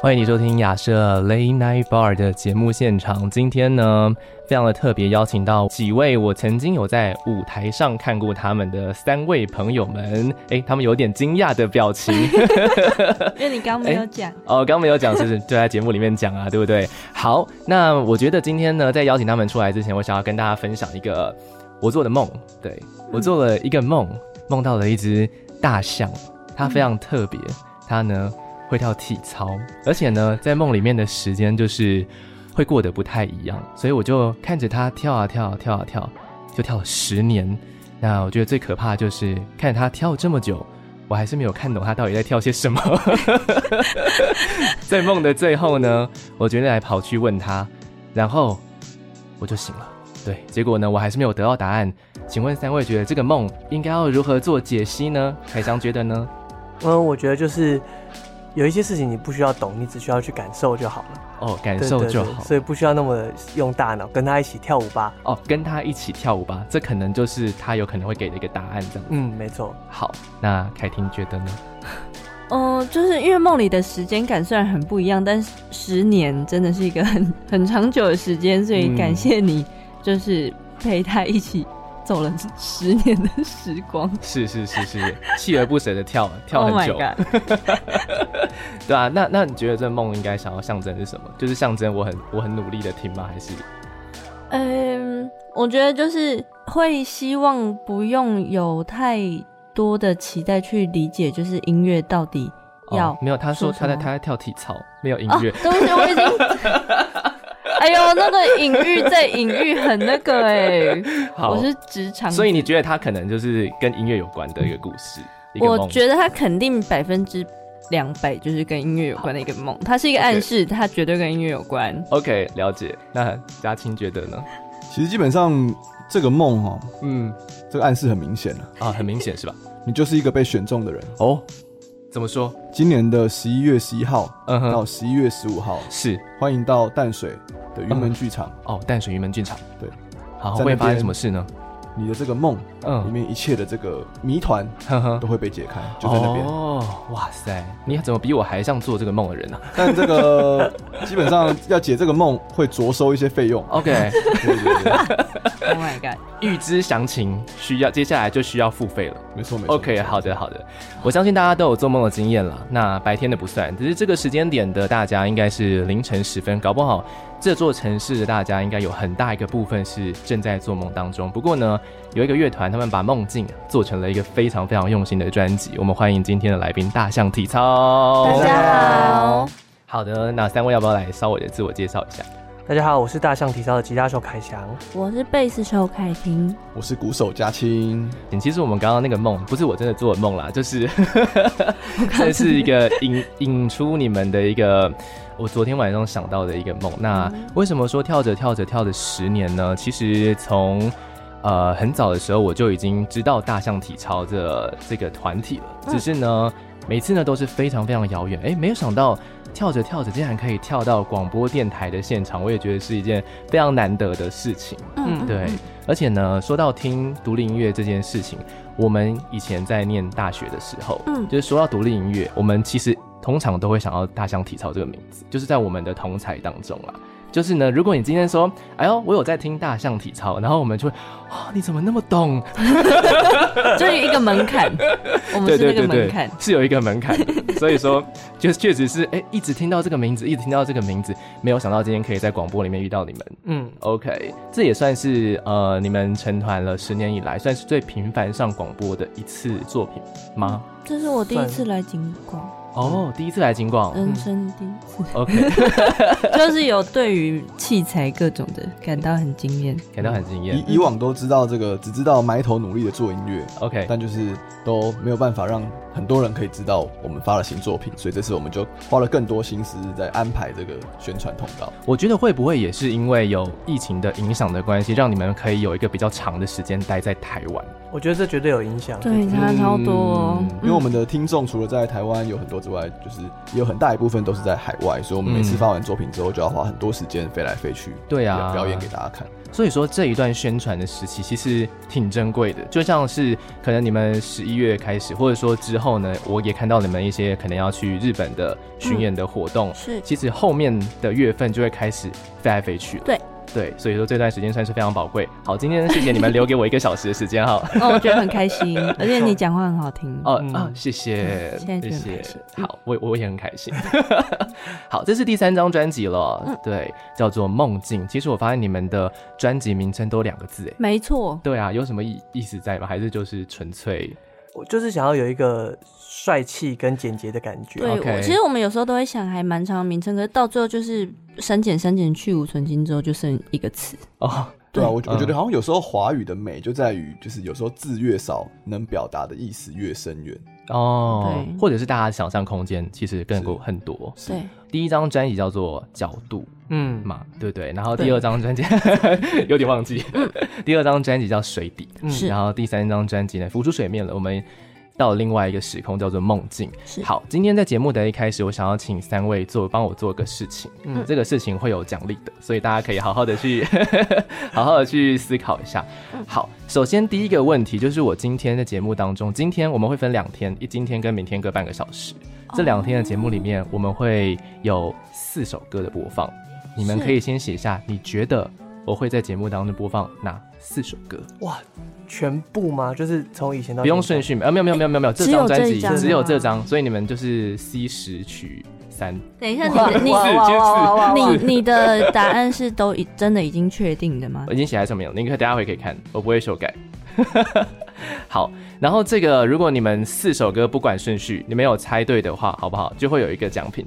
欢迎你收听亚瑟 Late Night Bar 的节目现场。今天呢，非常的特别，邀请到几位我曾经有在舞台上看过他们的三位朋友们。哎，他们有点惊讶的表情，因为你刚没有讲哦，刚没有讲，是是 就在节目里面讲啊？对不对？好，那我觉得今天呢，在邀请他们出来之前，我想要跟大家分享一个我做的梦。对，我做了一个梦，梦到了一只大象，它非常特别，它呢。会跳体操，而且呢，在梦里面的时间就是会过得不太一样，所以我就看着他跳啊跳啊跳啊跳，就跳了十年。那我觉得最可怕就是看着他跳这么久，我还是没有看懂他到底在跳些什么。在梦的最后呢，我决定来跑去问他，然后我就醒了。对，结果呢，我还是没有得到答案。请问三位觉得这个梦应该要如何做解析呢？凯翔觉得呢？嗯，我觉得就是。有一些事情你不需要懂，你只需要去感受就好了。哦，感受就好，对对对，所以不需要那么用大脑，跟他一起跳舞吧。哦，跟他一起跳舞吧，这可能就是他有可能会给的一个答案，这样。嗯，没错。好，那凯婷觉得呢？嗯、呃，就是因为梦里的时间感虽然很不一样，但是十年真的是一个很 很长久的时间，所以感谢你，就是陪他一起。走了十年的时光，是是是是，锲而不舍的跳跳很久，oh、对啊，那那你觉得这梦应该想要象征是什么？就是象征我很我很努力的听吗？还是？嗯，我觉得就是会希望不用有太多的期待去理解，就是音乐到底要、哦、没有？他说他在他在跳体操，没有音乐。对不起，我已经。哎呦，那个隐喻在隐喻很那个哎、欸，我是职场，所以你觉得他可能就是跟音乐有关的一个故事？我觉得他肯定百分之两百就是跟音乐有关的一个梦，它是一个暗示，它绝对跟音乐有关。OK，了解。那嘉青觉得呢？其实基本上这个梦哈，嗯，这个暗示很明显了啊，很明显是吧？你就是一个被选中的人哦。怎么说？今年的十一月十一号到十一月十五号是。欢迎到淡水的云门剧场。哦，淡水云门剧场。对，好，会发生什么事呢？你的这个梦，嗯，里面一切的这个谜团，都会被解开，就在那边。哦，哇塞，你怎么比我还像做这个梦的人呢？但这个基本上要解这个梦，会着收一些费用。OK，对对对。Oh my god！预知详情需要，接下来就需要付费了。没错没错。OK，好的好的，我相信大家都有做梦的经验了。那白天的不算，只是这个时间点的大家应该是凌晨时分，搞不好。这座城市的大家应该有很大一个部分是正在做梦当中。不过呢，有一个乐团，他们把梦境做成了一个非常非常用心的专辑。我们欢迎今天的来宾大象体操。大家好。好的，那三位要不要来稍微的自我介绍一下？大家好，我是大象体操的吉他手凯翔。我是贝斯手凯婷。我是鼓手嘉青。其实我们刚刚那个梦不是我真的做的梦啦，就是 这是一个引引出你们的一个。我昨天晚上想到的一个梦，那为什么说跳着跳着跳着十年呢？其实从呃很早的时候我就已经知道大象体操这这个团体了，只是呢每次呢都是非常非常遥远，哎，没有想到跳着跳着竟然可以跳到广播电台的现场，我也觉得是一件非常难得的事情。嗯，对，而且呢，说到听独立音乐这件事情，我们以前在念大学的时候，嗯，就是说到独立音乐，我们其实。通常都会想到大象体操这个名字，就是在我们的同才当中啦。就是呢，如果你今天说，哎呦，我有在听大象体操，然后我们就会，啊、哦，你怎么那么懂？就一个门槛，我们是那个门槛，对对对，是有一个门槛。所以说，就确实是，哎，一直听到这个名字，一直听到这个名字，没有想到今天可以在广播里面遇到你们。嗯，OK，这也算是呃，你们成团了十年以来，算是最频繁上广播的一次作品吗？这是我第一次来景广。哦，第一次来金广，人生第一次。OK，就是有对于器材各种的感到很惊艳，感到很惊艳。以以往都知道这个，只知道埋头努力的做音乐，OK，但就是都没有办法让很多人可以知道我们发了新作品，所以这次我们就花了更多心思在安排这个宣传通告。我觉得会不会也是因为有疫情的影响的关系，让你们可以有一个比较长的时间待在台湾？我觉得这绝对有影响，对，差超多哦。嗯，因为我们的听众除了在台湾有很多之外，就是也有很大一部分都是在海外，所以我们每次发完作品之后，就要花很多时间飞来飞去，对啊，表演给大家看。所以说这一段宣传的时期其实挺珍贵的，就像是可能你们十一月开始，或者说之后呢，我也看到你们一些可能要去日本的巡演的活动，是，其实后面的月份就会开始飞来飞去，对。对，所以说这段时间算是非常宝贵。好，今天谢谢你们留给我一个小时的时间哈。哦，我觉得很开心，而且你讲话很好听。哦啊，谢谢，谢谢。好，我我也很开心。好，这是第三张专辑了，对，叫做《梦境》。其实我发现你们的专辑名称都两个字，哎，没错。对啊，有什么意意思在吗？还是就是纯粹？我就是想要有一个。帅气跟简洁的感觉。对.其实我们有时候都会想，还蛮长的名称，可是到最后就是删减、删减、去芜存菁之后，就剩一个词。哦，对啊，我我觉得好像有时候华语的美就在于，就是有时候字越少，能表达的意思越深远。哦，对，或者是大家想象空间其实更够很多。对，第一张专辑叫做角度，嗯嘛，对对。然后第二张专辑 有点忘记，第二张专辑叫水底，嗯。然后第三张专辑呢，浮出水面了，我们。到另外一个时空，叫做梦境。好，今天在节目的一开始，我想要请三位做帮我做个事情。嗯，这个事情会有奖励的，所以大家可以好好的去，好好的去思考一下。好，首先第一个问题就是我今天的节目当中，今天我们会分两天，一今天跟明天各半个小时。这两天的节目里面，我们会有四首歌的播放，你们可以先写下你觉得我会在节目当中播放哪四首歌。哇。全部吗？就是从以前到不用顺序，呃，没有没有没有没有没有，这张专辑只有这张，所以你们就是 C 十取三。等一下，你你你你的答案是都已真的已经确定的吗？我已经写在上面了，你可等下回可以看，我不会修改。好，然后这个如果你们四首歌不管顺序，你没有猜对的话，好不好？就会有一个奖品。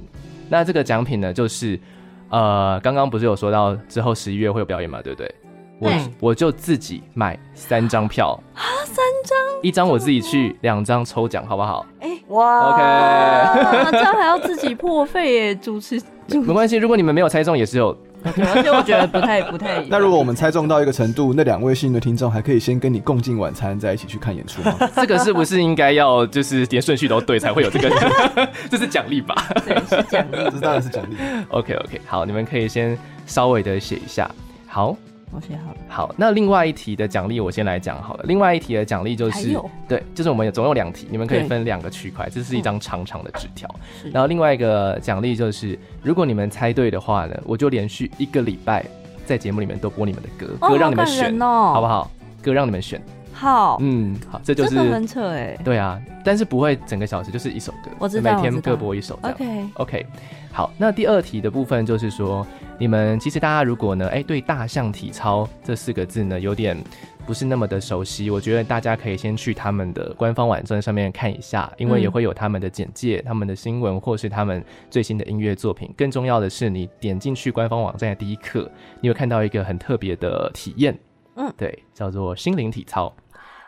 那这个奖品呢，就是呃，刚刚不是有说到之后十一月会有表演嘛，对不对？我我就自己买三张票啊，三张，一张我自己去，两张抽奖，好不好？哎，哇，OK，这样还要自己破费耶，主持，没关系，如果你们没有猜中也是有，而且我觉得不太不太。那如果我们猜中到一个程度，那两位幸运的听众还可以先跟你共进晚餐，再一起去看演出吗？这个是不是应该要就是连顺序都对才会有这个？这是奖励吧？对，是奖励，这当然是奖励。OK OK，好，你们可以先稍微的写一下，好。我写好了。好，那另外一题的奖励我先来讲好了。另外一题的奖励就是，对，就是我们有总有两题，你们可以分两个区块，这是一张长长的纸条。然后另外一个奖励就是，如果你们猜对的话呢，我就连续一个礼拜在节目里面都播你们的歌，歌让你们选，好不好？歌让你们选。好，嗯，好，这就是很扯哎。对啊，但是不会整个小时，就是一首歌，我知道，每天各播一首。OK，OK。好，那第二题的部分就是说，你们其实大家如果呢，哎、欸，对大象体操这四个字呢，有点不是那么的熟悉，我觉得大家可以先去他们的官方网站上面看一下，因为也会有他们的简介、嗯、他们的新闻或是他们最新的音乐作品。更重要的是，你点进去官方网站的第一刻，你会看到一个很特别的体验，嗯，对，叫做心灵体操。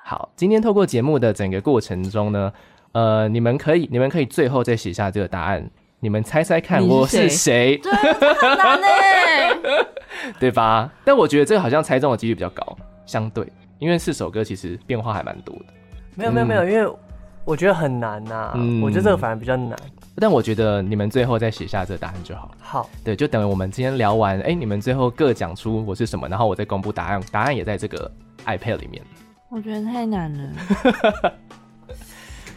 好，今天透过节目的整个过程中呢，呃，你们可以，你们可以最后再写下这个答案。你们猜猜看，我是谁？对，很难呢，对吧？但我觉得这个好像猜中的几率比较高，相对，因为四首歌其实变化还蛮多的。没有没有没有，因为我觉得很难呐，嗯，我觉得这个反而比较难。但我觉得你们最后再写下这个答案就好。好，对，就等于我们今天聊完，哎，你们最后各讲出我是什么，然后我再公布答案，答案也在这个 iPad 里面。我觉得太难了。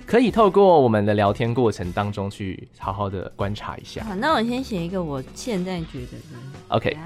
可以透过我们的聊天过程当中去好好的观察一下。好，那我先写一个我现在觉得的。OK。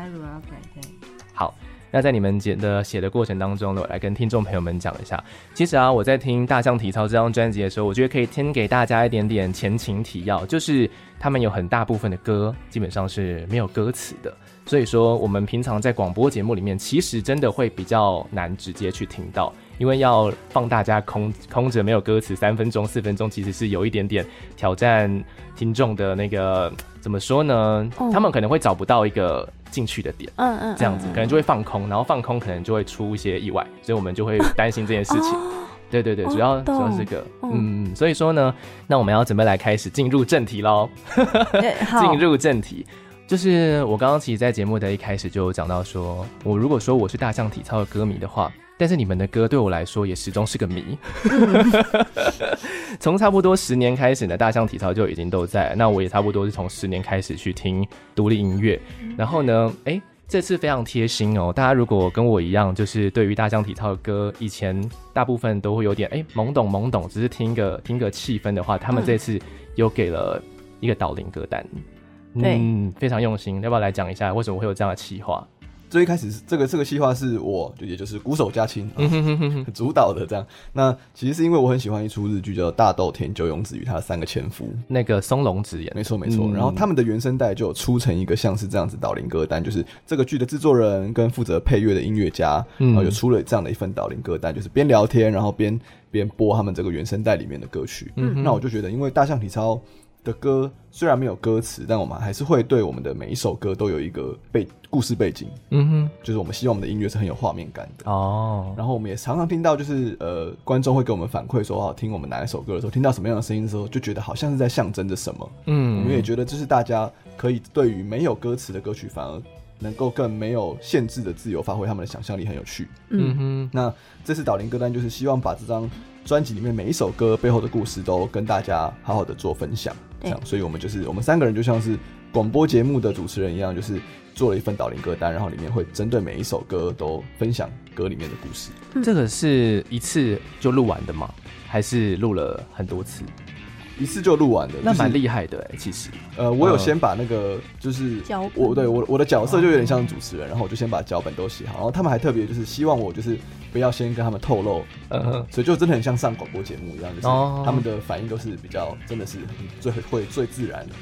好，那在你们写的写的过程当中呢，我来跟听众朋友们讲一下。其实啊，我在听《大象体操》这张专辑的时候，我觉得可以先给大家一点点前情提要，就是他们有很大部分的歌基本上是没有歌词的，所以说我们平常在广播节目里面，其实真的会比较难直接去听到。因为要放大家空空着没有歌词三分钟四分钟，其实是有一点点挑战听众的那个怎么说呢？哦、他们可能会找不到一个进去的点，嗯嗯，这样子可能就会放空，然后放空可能就会出一些意外，所以我们就会担心这件事情。哦、对对对，主要、哦、主要是这个，嗯，所以说呢，那我们要准备来开始进入正题喽，进入正题。就是我刚刚其实，在节目的一开始就有讲到，说我如果说我是大象体操的歌迷的话，但是你们的歌对我来说也始终是个谜。从差不多十年开始呢，大象体操就已经都在。那我也差不多是从十年开始去听独立音乐。然后呢，哎、欸，这次非常贴心哦。大家如果跟我一样，就是对于大象体操的歌，以前大部分都会有点哎、欸、懵懂懵懂，只是听个听个气氛的话，他们这次又给了一个导聆歌单。嗯，非常用心，要不要来讲一下为什么会有这样的企划？最一开始是这个这个计划是我，也就是鼓手加亲、啊、主导的这样。那其实是因为我很喜欢一出日剧叫《大豆田久永子与他的三个前夫》，那个松隆子演，没错没错。嗯、然后他们的原声带就有出成一个像是这样子导聆歌单，就是这个剧的制作人跟负责配乐的音乐家，然后有出了这样的一份导聆歌单，就是边聊天然后边边播他们这个原声带里面的歌曲。嗯哼，那我就觉得，因为大象体操。的歌虽然没有歌词，但我们还是会对我们的每一首歌都有一个背故事背景。嗯哼，就是我们希望我们的音乐是很有画面感的哦。然后我们也常常听到，就是呃，观众会给我们反馈说，哦听我们哪一首歌的时候，听到什么样的声音的时候，就觉得好像是在象征着什么。嗯，我们也觉得这是大家可以对于没有歌词的歌曲，反而能够更没有限制的自由发挥他们的想象力，很有趣。嗯哼，那这次导聆歌单就是希望把这张专辑里面每一首歌背后的故事都跟大家好好的做分享。这样，所以我们就是我们三个人就像是广播节目的主持人一样，就是做了一份导聆歌单，然后里面会针对每一首歌都分享歌里面的故事。这个是一次就录完的吗？还是录了很多次？一次就录完的，那蛮厉害的哎，其实。呃，我有先把那个就是脚我对我我的角色就有点像主持人，然后我就先把脚本都写好，然后他们还特别就是希望我就是不要先跟他们透露，嗯，所以就真的很像上广播节目一样，就是他们的反应都是比较真的是最会最自然的。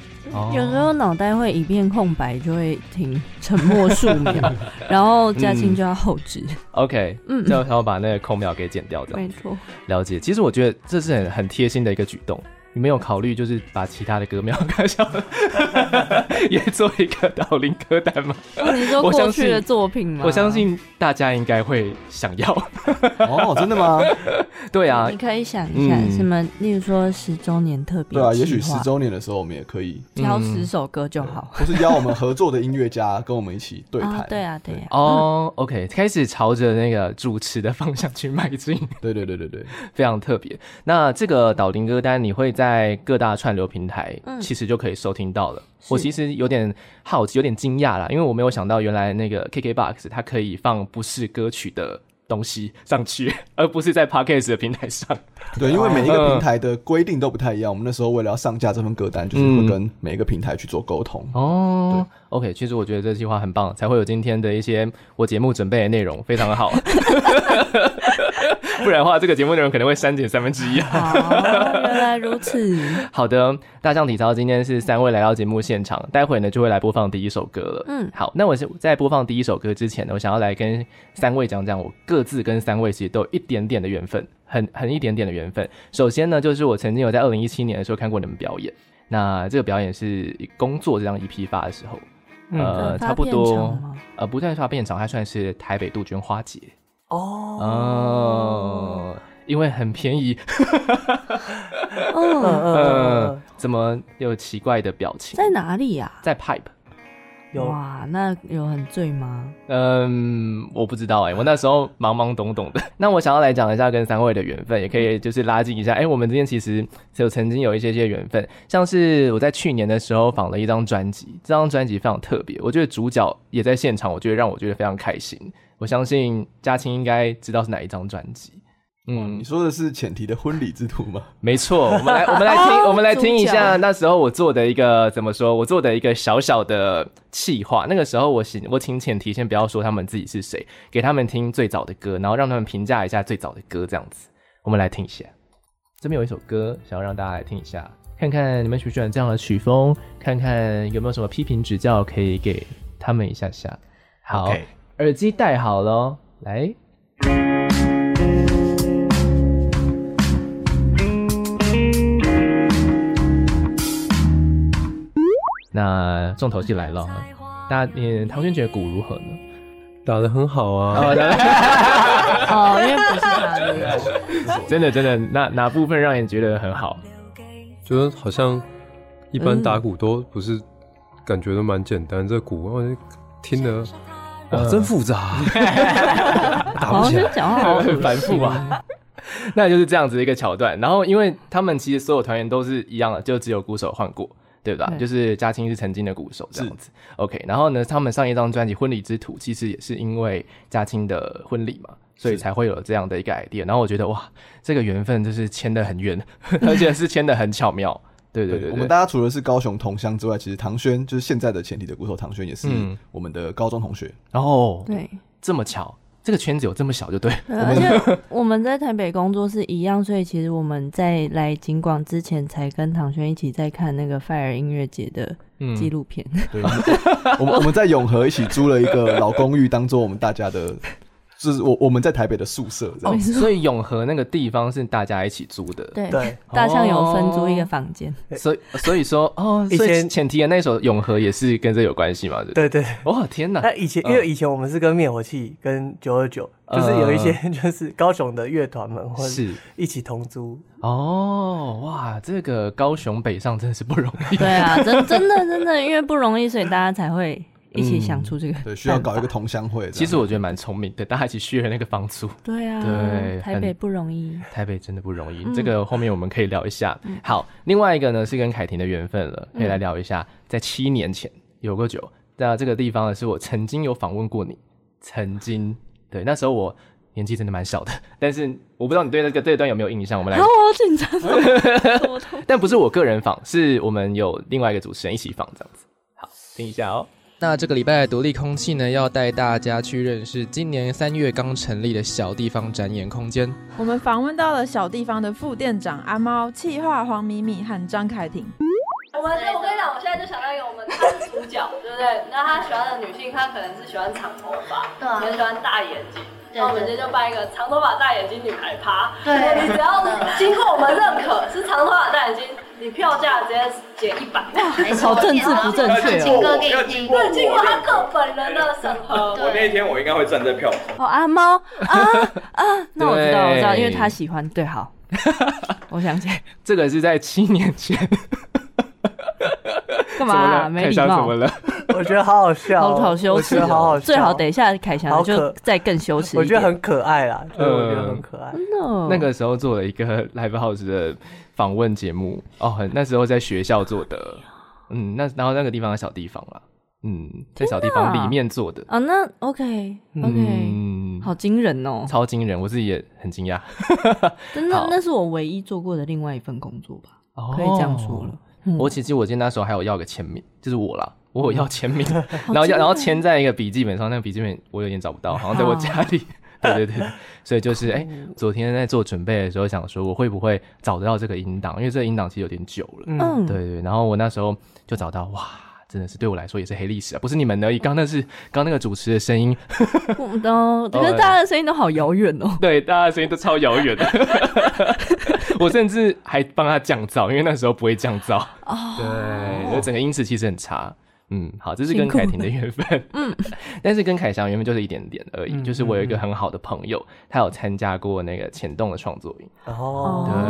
有时候脑袋会一片空白，就会停沉默数秒，然后家亲就要后置。OK，嗯，就要把那个空秒给剪掉的。没错，了解。其实我觉得这是很很贴心的一个举动。你没有考虑就是把其他的歌没有看上，也做一个导聆歌单吗？你说过去的作品吗？我相信大家应该会想要。哦，真的吗？对啊，你可以想一下什么，例如说十周年特别。对啊，也许十周年的时候我们也可以挑十首歌就好，或是邀我们合作的音乐家跟我们一起对谈。对啊，对啊。哦，OK，开始朝着那个主持的方向去迈进。对对对对对，非常特别。那这个导聆歌单你会？在各大串流平台，其实就可以收听到了。嗯、我其实有点好奇，有点惊讶啦，因为我没有想到，原来那个 KKBOX 它可以放不是歌曲的东西上去，而不是在 Podcast 的平台上。对，因为每一个平台的规定都不太一样。我们那时候为了要上架这份歌单，就是会跟每一个平台去做沟通。嗯、哦对，OK，其实我觉得这计划很棒，才会有今天的一些我节目准备的内容，非常的好。不然的话，这个节目内容可能会删减三分之一啊！原来如此。好的，大象体操今天是三位来到节目现场，待会呢就会来播放第一首歌了。嗯，好，那我是在播放第一首歌之前呢，我想要来跟三位讲讲，我各自跟三位其实都有一点点的缘分，很很一点点的缘分。首先呢，就是我曾经有在二零一七年的时候看过你们表演，那这个表演是工作这张 EP 发的时候，嗯、呃，差不多呃不算发片场，它算是台北杜鹃花节。哦哦，因为很便宜。嗯嗯，怎么有奇怪的表情？在哪里呀？在 Pipe。有哇，那有很醉吗？嗯，我不知道哎，我那时候懵懵懂懂的。那我想要来讲一下跟三位的缘分，也可以就是拉近一下。哎，我们之间其实有曾经有一些些缘分，像是我在去年的时候访了一张专辑，这张专辑非常特别，我觉得主角也在现场，我觉得让我觉得非常开心。我相信嘉青应该知道是哪一张专辑。嗯，你说的是浅提的婚礼之途吗？没错，我们来，我们来听，我们来听一下那时候我做的一个怎么说？我做的一个小小的企划。那个时候我请我请浅提先不要说他们自己是谁，给他们听最早的歌，然后让他们评价一下最早的歌，这样子。我们来听一下，这边有一首歌，想要让大家来听一下，看看你们喜不喜欢这样的曲风，看看有没有什么批评指教可以给他们一下下。好。Okay. 耳机戴好了，来。那重头戏来了，大家，唐轩觉得鼓如何呢？打的很好啊！好的，好，因为不是他的，真的真的，哪哪部分让你觉得很好？觉得好像一般打鼓都不是，感觉都蛮简单，这鼓我听了。哇，真复杂，打不起来，讲话好很繁复啊。那就是这样子的一个桥段。然后，因为他们其实所有团员都是一样的，就只有鼓手换过。对吧？对，就是嘉青是曾经的鼓手这样子。OK，然后呢，他们上一张专辑《婚礼之土》其实也是因为嘉青的婚礼嘛，所以才会有这样的一个 idea。然后我觉得哇，这个缘分就是牵得很远，而且是牵得很巧妙。对对对，我们大家除了是高雄同乡之外，其实唐轩就是现在的前提的鼓手唐轩也是我们的高中同学。然后对，这么巧。这个圈子有这么小就对，而且我们在台北工作是一样，所以其实我们在来景广之前才跟唐轩一起在看那个 Fire 音乐节的纪录片。嗯、对，我们我们在永和一起租了一个老公寓，当做我们大家的。就是我我们在台北的宿舍这样，哦，所以永和那个地方是大家一起租的。对对，大象有分租一个房间，所以所以说哦，以前前提的那首永和也是跟这有关系嘛？对对。哇天哪！那以前因为以前我们是跟灭火器跟九二九，就是有一些 就是高雄的乐团们或是一起同租。哦哇，这个高雄北上真的是不容易。对啊，真 真的真的，因为不容易，所以大家才会。一起想出这个、嗯，对，需要搞一个同乡会。其实我觉得蛮聪明的，大家一起 share 那个房租。对啊，对，台北不容易，台北真的不容易。嗯、这个后面我们可以聊一下。嗯、好，另外一个呢是跟凯婷的缘分了，可以来聊一下。在七年前有个酒，那这个地方呢是我曾经有访问过你，曾经对，那时候我年纪真的蛮小的，但是我不知道你对那个这一段有没有印象？我们来，好紧张，但不是我个人访，是我们有另外一个主持人一起访这样子。好，听一下哦。那这个礼拜的独立空气呢，要带大家去认识今年三月刚成立的小地方展演空间。我们访问到了小地方的副店长阿猫、企划黄米米和张凯婷。我们，我跟你讲，我现在就想到一个，我们他是主角，对不对？那他喜欢的女性，他可能是喜欢长头发，对喜欢大眼睛。那我们今天就办一个长头发大眼睛女孩趴。对，你只要经过我们认可是长头发大眼睛。你票价直接减一百，好政治不正确哦！歌给你听，对，经过他个本人的审核。我那一天我应该会站在票哦，阿猫啊啊，那我知道，我知道，因为他喜欢。对，好，我想起来，这个是在七年前。干嘛？没礼貌？怎么了？我觉得好好笑，好好羞耻，好好笑。最好等一下凯翔就再更羞耻。我觉得很可爱啦，我觉得很可爱。那个时候做了一个 Live House 的。访问节目哦，很那时候在学校做的，嗯，那然后那个地方的小地方啦，嗯，在小地方里面做的啊，那 OK OK，嗯，好惊人哦，超惊人，我自己也很惊讶，真的，那是我唯一做过的另外一份工作吧，可以这样说了。我其实我记得那时候还有要个签名，就是我啦，我有要签名，然后要然后签在一个笔记本上，那个笔记本我有点找不到，好像在我家里。对对对，所以就是哎、欸，昨天在做准备的时候想说，我会不会找得到这个音档？因为这个音档其实有点久了。嗯，对，对对。然后我那时候就找到，哇，真的是对我来说也是黑历史啊！不是你们而已，刚那是刚那个主持的声音，我都可是大家的声音都好遥远哦。对，大家的声音都超遥远的。我甚至还帮他降噪，因为那时候不会降噪。哦，对，就整个音质其实很差。嗯，好，这是跟凯婷的缘分。嗯，但是跟凯翔缘分就是一点点而已。嗯、就是我有一个很好的朋友，嗯、他有参加过那个浅动的创作营。哦，对。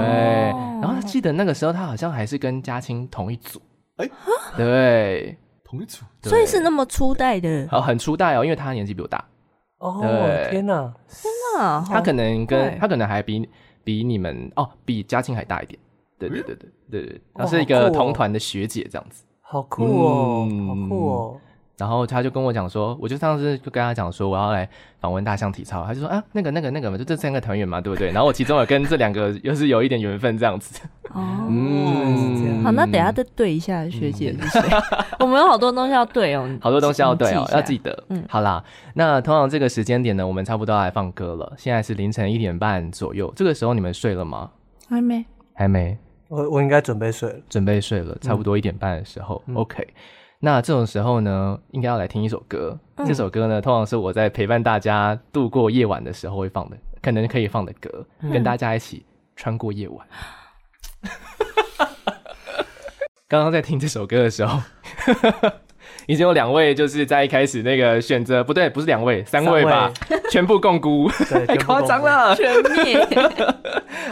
然后记得那个时候，他好像还是跟嘉青同一组。哎、欸，对，同一组。对所以是那么初代的。好，很初代哦，因为他年纪比我大。哦，对天哪，天哪！他可能跟他可能还比比你们哦，比嘉庆还大一点。对对对对对对，他是一个同团的学姐这样子。好酷哦，嗯、好酷哦！然后他就跟我讲说，我就上次就跟他讲说，我要来访问大象体操，他就说啊，那个、那个、那个嘛，就这三个团员嘛，对不对？然后我其中有跟这两个又是有一点缘分这样子。哦，嗯，好，那等下再对一下学姐是谁？我们有好多东西要对哦，好多东西要对哦，要记得。嗯，好啦，那通常这个时间点呢，我们差不多要来放歌了。现在是凌晨一点半左右，这个时候你们睡了吗？还没，还没。我我应该准备睡了，准备睡了，差不多一点半的时候。嗯、OK，那这种时候呢，应该要来听一首歌。嗯、这首歌呢，通常是我在陪伴大家度过夜晚的时候会放的，可能可以放的歌，嗯、跟大家一起穿过夜晚。刚刚在听这首歌的时候，已经有两位就是在一开始那个选择不对，不是两位，三位吧，位全部共估，太夸张了，全灭。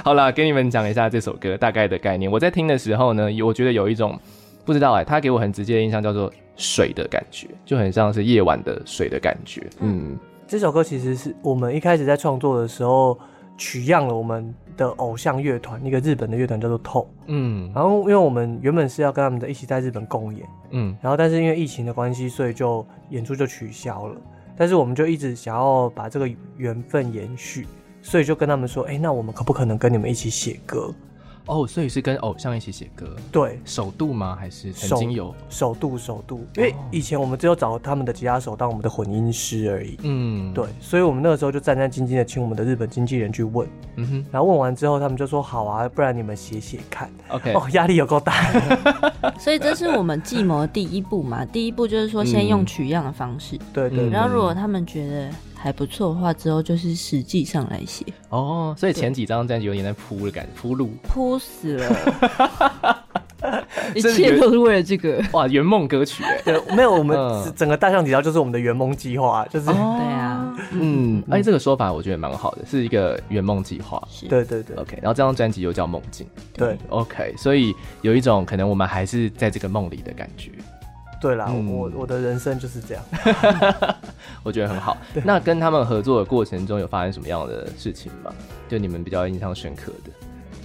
好了，给你们讲一下这首歌大概的概念。我在听的时候呢，我觉得有一种不知道哎、欸，他给我很直接的印象叫做水的感觉，就很像是夜晚的水的感觉。嗯，这首歌其实是我们一开始在创作的时候取样了我们的偶像乐团，一个日本的乐团叫做 TOE。嗯，然后因为我们原本是要跟他们的一起在日本共演，嗯，然后但是因为疫情的关系，所以就演出就取消了。但是我们就一直想要把这个缘分延续，所以就跟他们说，哎、欸，那我们可不可能跟你们一起写歌？哦，所以是跟偶像一起写歌，对，首度吗？还是曾经有首度？首度，因为以前我们只有找他们的吉他手当我们的混音师而已。嗯，对，所以我们那个时候就战战兢兢的请我们的日本经纪人去问，嗯哼，然后问完之后，他们就说好啊，不然你们写写看。OK，哦，压力有够大。所以这是我们计谋的第一步嘛，第一步就是说先用取样的方式，对对，然后如果他们觉得。还不错的话，之后就是实际上来写哦。所以前几张专辑有点在铺的感觉，铺路。铺死了，一切都是为了这个。哇！圆梦歌曲。哎，对，没有我们整个大象体操就是我们的圆梦计划，就是、哦、对啊，嗯，而且，这个说法我觉得蛮好的，是一个圆梦计划，是。对对对，OK。然后这张专辑又叫梦境，对，OK，所以有一种可能我们还是在这个梦里的感觉。对啦，嗯、我我的人生就是这样，我觉得很好。那跟他们合作的过程中有发生什么样的事情吗？就你们比较印象深刻的，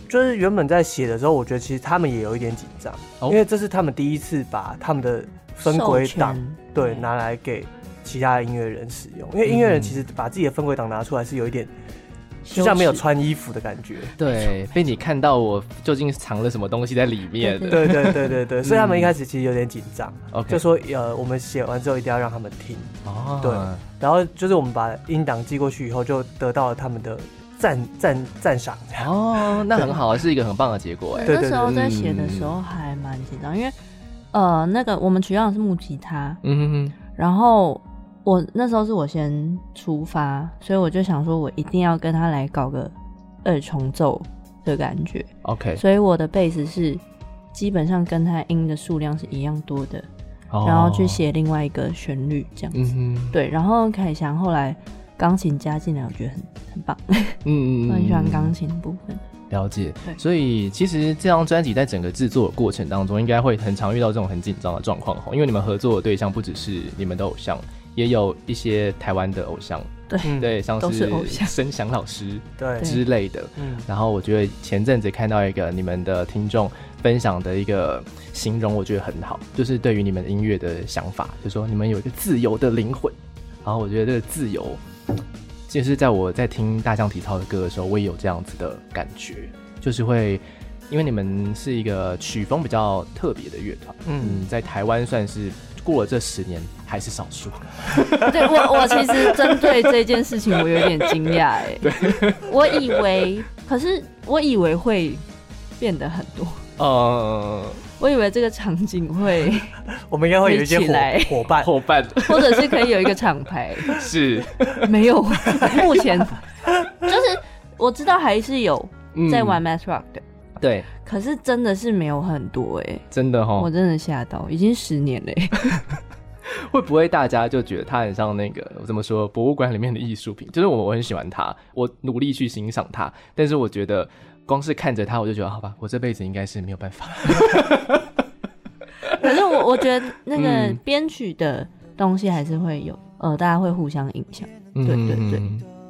就是原本在写的时候，我觉得其实他们也有一点紧张，哦、因为这是他们第一次把他们的分轨档对拿来给其他的音乐人使用，因为音乐人其实把自己的分轨档拿出来是有一点。就像没有穿衣服的感觉，对，被你看到我究竟藏了什么东西在里面。对对对对对，所以他们一开始其实有点紧张，就说呃，我们写完之后一定要让他们听。哦，对，然后就是我们把音档寄过去以后，就得到了他们的赞赞赞赏。哦，那很好，是一个很棒的结果。哎，那时候在写的时候还蛮紧张，因为呃，那个我们取样的是木吉他，嗯哼哼，然后。我那时候是我先出发，所以我就想说，我一定要跟他来搞个二重奏的感觉。OK，所以我的贝斯是基本上跟他音的数量是一样多的，oh. 然后去写另外一个旋律这样子。Mm hmm. 对，然后凯翔后来钢琴加进来，我觉得很很棒。嗯嗯，我很喜欢钢琴的部分。了解。对所以其实这张专辑在整个制作的过程当中，应该会很常遇到这种很紧张的状况哈，因为你们合作的对象不只是你们的偶像。也有一些台湾的偶像，对对，像是申祥老师对之类的。嗯，然后我觉得前阵子看到一个你们的听众分享的一个形容，我觉得很好，就是对于你们音乐的想法，就是说你们有一个自由的灵魂。然后我觉得这个自由，其实在我在听大象体操的歌的时候，我也有这样子的感觉，就是会因为你们是一个曲风比较特别的乐团，嗯，在台湾算是。过了这十年还是少数。对我，我其实针对这件事情，我有点惊讶哎。对，我以为，可是我以为会变得很多。呃，我以为这个场景会，我们应该会有一些伙伴，伙伴，或者是可以有一个厂牌。是，没有，目前就是我知道还是有在玩 Math Rock 的。对，可是真的是没有很多哎，真的哈，我真的吓到，已经十年嘞。会不会大家就觉得他很像那个我怎么说，博物馆里面的艺术品？就是我我很喜欢他，我努力去欣赏他，但是我觉得光是看着他，我就觉得好吧，我这辈子应该是没有办法。可是我 我觉得那个编曲的东西还是会有，呃，大家会互相影响。对对对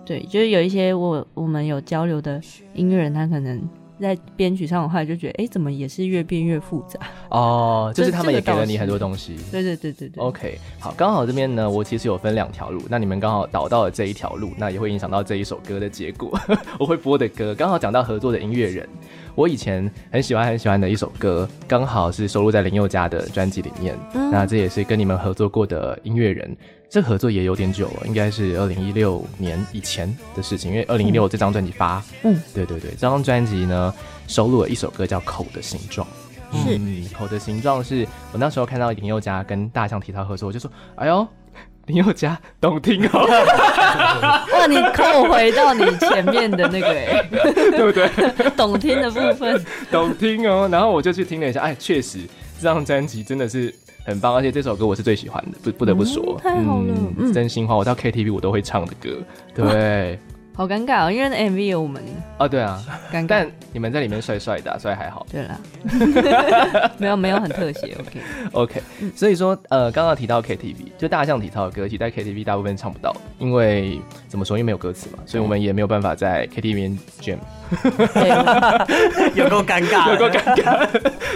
对，就是有一些我我们有交流的音乐人，他可能。在编曲上的话，就觉得哎、欸，怎么也是越变越复杂哦。就是他们也给了你很多东西。对对对对对。OK，好，刚好这边呢，我其实有分两条路，那你们刚好导到了这一条路，那也会影响到这一首歌的结果。我会播的歌，刚好讲到合作的音乐人，我以前很喜欢很喜欢的一首歌，刚好是收录在林宥嘉的专辑里面。嗯、那这也是跟你们合作过的音乐人。这合作也有点久了，应该是二零一六年以前的事情，因为二零一六这张专辑发，嗯，对对对，这张专辑呢收录了一首歌叫《口的形状》，是，嗯，《口的形状》是我那时候看到林宥嘉跟大象体操合作，我就说，哎呦，林宥嘉懂听哦，哇，你扣回到你前面的那个，哎，对不对？懂听的部分，懂听哦，然后我就去听了一下，哎，确实。这张专辑真的是很棒，而且这首歌我是最喜欢的，不不得不说，太好了，真心话，我到 KTV 我都会唱的歌，对。好尴尬哦，因为 MV 有我们哦，对啊，尴尬。但你们在里面帅帅的、啊，所以还好。对啦，没有没有很特写，OK OK。所以说，呃，刚刚提到 KTV，就大象体操的歌曲，在 KTV 大部分唱不到，因为怎么说，因为没有歌词嘛，所以我们也没有办法在 KTV 里面 jam。有够尴尬，有够尴尬，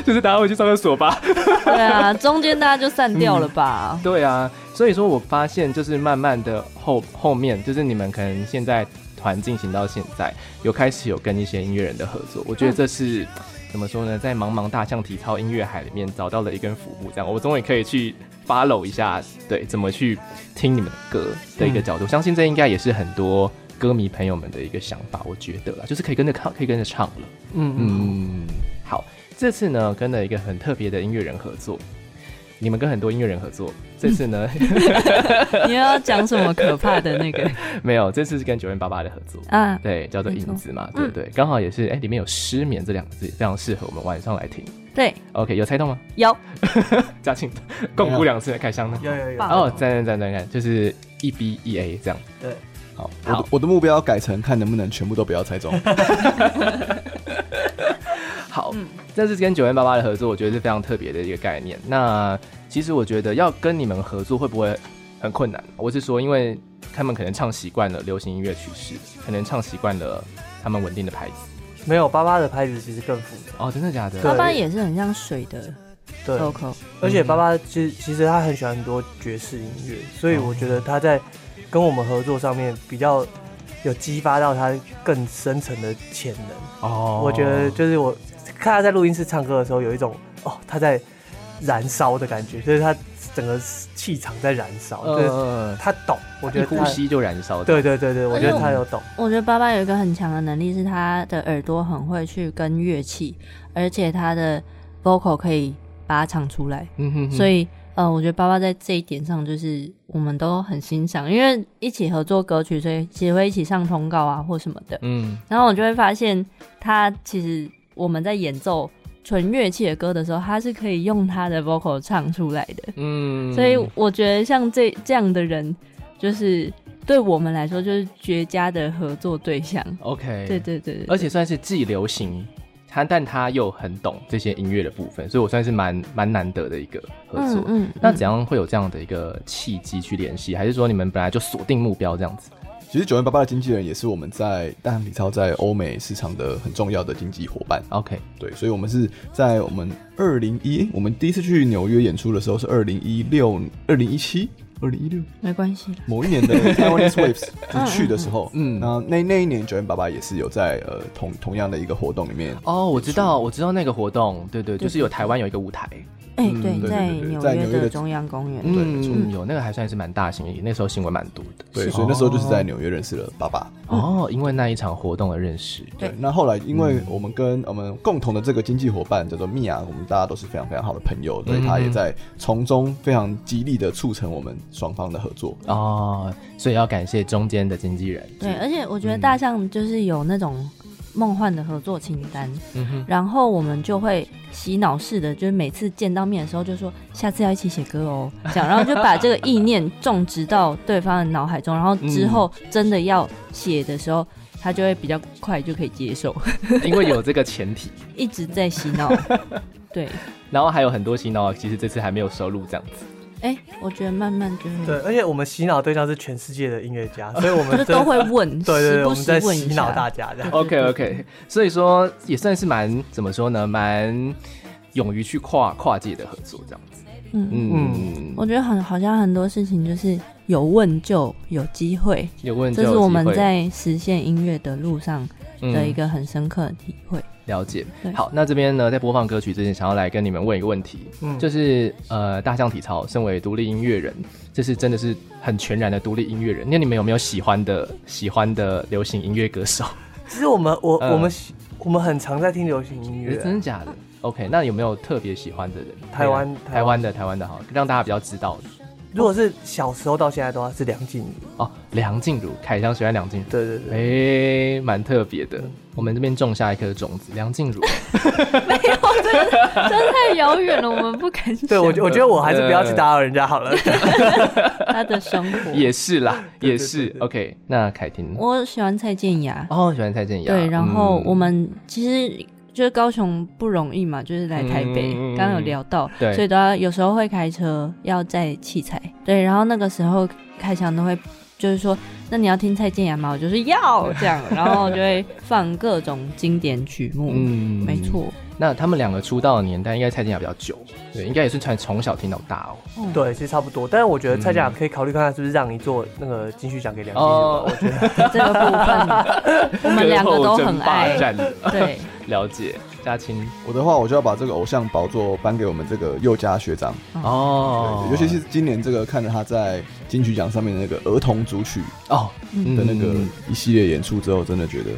就是大家回去上厕所吧。对啊，中间大家就散掉了吧。嗯、对啊，所以说我发现，就是慢慢的后后面，就是你们可能现在。团进行到现在，有开始有跟一些音乐人的合作，我觉得这是、嗯、怎么说呢？在茫茫大象体操音乐海里面找到了一根浮木，这样我终于可以去 follow 一下，对，怎么去听你们的歌的一个角度。嗯、相信这应该也是很多歌迷朋友们的一个想法，我觉得啦，就是可以跟着唱，可以跟着唱了。嗯嗯，好，这次呢跟了一个很特别的音乐人合作。你们跟很多音乐人合作，这次呢？你要讲什么可怕的那个？没有，这次是跟 9m88 的合作啊，对，叫做影子嘛，对不对？刚好也是，哎，里面有失眠这两个字，非常适合我们晚上来听。对，OK，有猜到吗？有，嘉庆，共舞两次的开箱呢？有有有。哦，赞赞赞赞看，就是一 B 一 A 这样。对，好，我的我的目标要改成看能不能全部都不要猜中。好，嗯这次跟 9m88 的合作，我觉得是非常特别的一个概念。那其实我觉得要跟你们合作会不会很困难？我是说，因为他们可能唱习惯了流行音乐曲式，可能唱习惯了他们稳定的牌子。没有，八八的拍子其实更复杂。哦，真的假的？八八也是很像水的，对。而且八八其实其实他很喜欢很多爵士音乐，所以我觉得他在跟我们合作上面比较有激发到他更深层的潜能。哦，我觉得就是我。看他在录音室唱歌的时候，有一种哦，他在燃烧的感觉，就是他整个气场在燃烧。呃，他懂，我觉得呼吸就燃烧。对对对对，我觉得他有懂。我觉得爸爸有一个很强的能力，是他的耳朵很会去跟乐器，而且他的 vocal 可以把它唱出来。嗯哼哼。所以呃，我觉得爸爸在这一点上就是我们都很欣赏，因为一起合作歌曲，所以其实会一起上通告啊或什么的。嗯。然后我就会发现他其实。我们在演奏纯乐器的歌的时候，他是可以用他的 vocal 唱出来的。嗯，所以我觉得像这这样的人，就是对我们来说就是绝佳的合作对象。OK，对对对对，而且算是既流行，他但他又很懂这些音乐的部分，所以我算是蛮蛮难得的一个合作。嗯，嗯，那怎样会有这样的一个契机去联系？还是说你们本来就锁定目标这样子？其实 9m88 的经纪人也是我们在大象体操在欧美市场的很重要的经纪伙伴。OK，对，所以我们是在我们二零一，我们第一次去纽约演出的时候是二零一六、二零一七、二零一六，没关系。某一年的 Taiwanese Waves 去的时候，嗯，然后那那一年 9m88 也是有在呃同同样的一个活动里面。哦，我知道，我知道那个活动，对对，就是有台湾有一个舞台。哎、欸，对，在纽约的中央公园，嗯，有那个还算是蛮大型的，那时候新闻蛮多的。对，所以那时候就是在纽约认识了爸爸。哦，因为那一场活动而认识。对，那后来因为我们跟我们共同的这个经济伙伴叫做米娅，我们大家都是非常非常好的朋友，所以他也在从中非常极力的促成我们双方的合作。哦，所以要感谢中间的经纪人。对，而且我觉得大象就是有那种。梦幻的合作清单，嗯、然后我们就会洗脑式的，就是每次见到面的时候就说下次要一起写歌哦，这样，然后就把这个意念种植到对方的脑海中，然后之后真的要写的时候，嗯、他就会比较快就可以接受，因为有这个前提，一直在洗脑，对，然后还有很多洗脑，其实这次还没有收录这样子。哎、欸，我觉得慢慢就会对，而且我们洗脑对象是全世界的音乐家，所以我们都会问，对 对对，我们在洗脑大家这样。OK OK，所以说也算是蛮怎么说呢，蛮勇于去跨跨界的合作这样子。嗯嗯，嗯我觉得很好像很多事情就是有问就有机会，有问就有机会，这是我们在实现音乐的路上的一个很深刻的体会。嗯了解，好，那这边呢，在播放歌曲之前，想要来跟你们问一个问题，嗯，就是呃，大象体操身为独立音乐人，这是真的是很全然的独立音乐人。那你们有没有喜欢的喜欢的流行音乐歌手？其实我们我、呃、我们我们很常在听流行音乐，真的假的？OK，那有没有特别喜欢的人？台湾台湾的台湾的好，让大家比较知道的。如果是小时候到现在的话，是梁静茹哦，梁静茹，凯翔喜欢梁静茹，对对对，哎，蛮特别的。我们这边种下一颗种子，梁静茹。没有，真的真的太遥远了，我们不敢想。对我，我觉得我还是不要去打扰人家好了。他的生活也是啦，也是。OK，那凯婷，我喜欢蔡健雅。哦，喜欢蔡健雅。对，然后我们其实就是高雄不容易嘛，就是来台北，刚刚有聊到，对，所以都要有时候会开车，要载器材。对，然后那个时候开箱都会。就是说，那你要听蔡健雅吗？我就是要这样，然后就会放各种经典曲目。嗯，没错。那他们两个出道的年代，应该蔡健雅比较久，对，应该也是从从小听到大哦。嗯、对，其实差不多。但是我觉得蔡健雅可以考虑看看，是不是让你做那个金曲奖给梁静茹。哦，我觉得 这个部分，我们两个都很爱。对，了解。嘉青，我的话，我就要把这个偶像宝座颁给我们这个佑嘉学长。哦，尤其是今年这个看着他在金曲奖上面的那个儿童组曲哦的那个一系列演出之后，真的觉得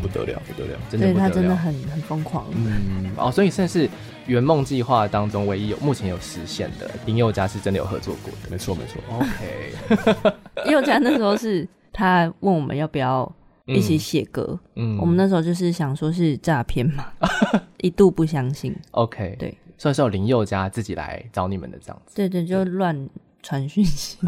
不得了，不得了，真的，他真的很很疯狂，嗯哦，所以算是圆梦计划当中唯一有目前有实现的，林宥嘉是真的有合作过的，没错没错，OK，宥嘉那时候是他问我们要不要。一起写歌，嗯，我们那时候就是想说是诈骗嘛，一度不相信。OK，对，所以说林宥嘉自己来找你们的这样子，对对，就乱传讯息。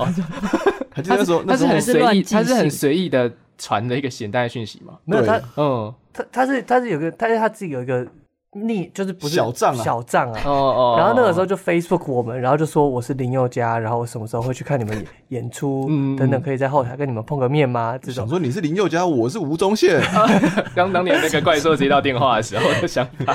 他那时候他是很随意，他是很随意的传的一个简单的讯息嘛？没有他，嗯，他他是他是有个，他是他自己有一个。你就是不是小账啊，小账啊，哦哦，然后那个时候就 Facebook 我们，然后就说我是林宥嘉，然后我什么时候会去看你们演出等等，可以在后台跟你们碰个面吗？这种想说你是林宥嘉，我是吴宗宪，刚当年那个怪兽接到电话的时候的想法。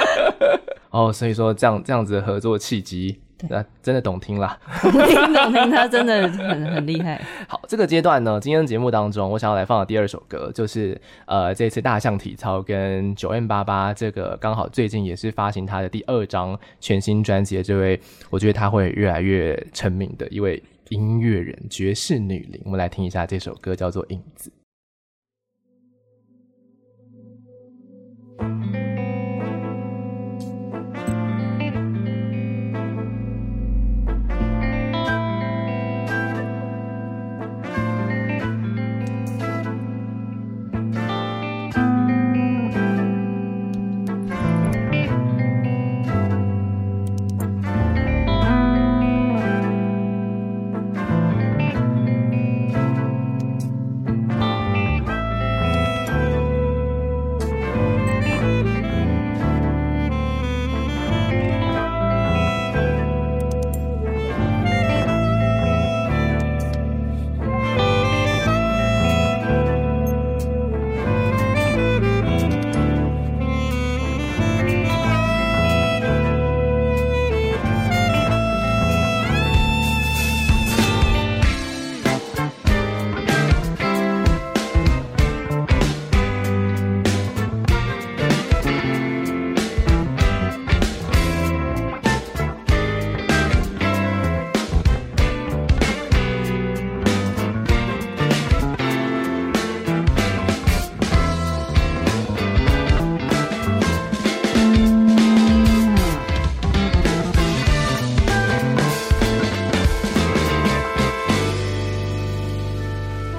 哦，所以说这样这样子的合作契机。那真的懂听啦，懂听懂听，他真的很很厉害。好，这个阶段呢，今天节目当中，我想要来放的第二首歌，就是呃，这次大象体操跟九 M 八八这个刚好最近也是发行他的第二张全新专辑的这位，我觉得他会越来越成名的一位音乐人，爵士女伶。我们来听一下这首歌，叫做《影子》。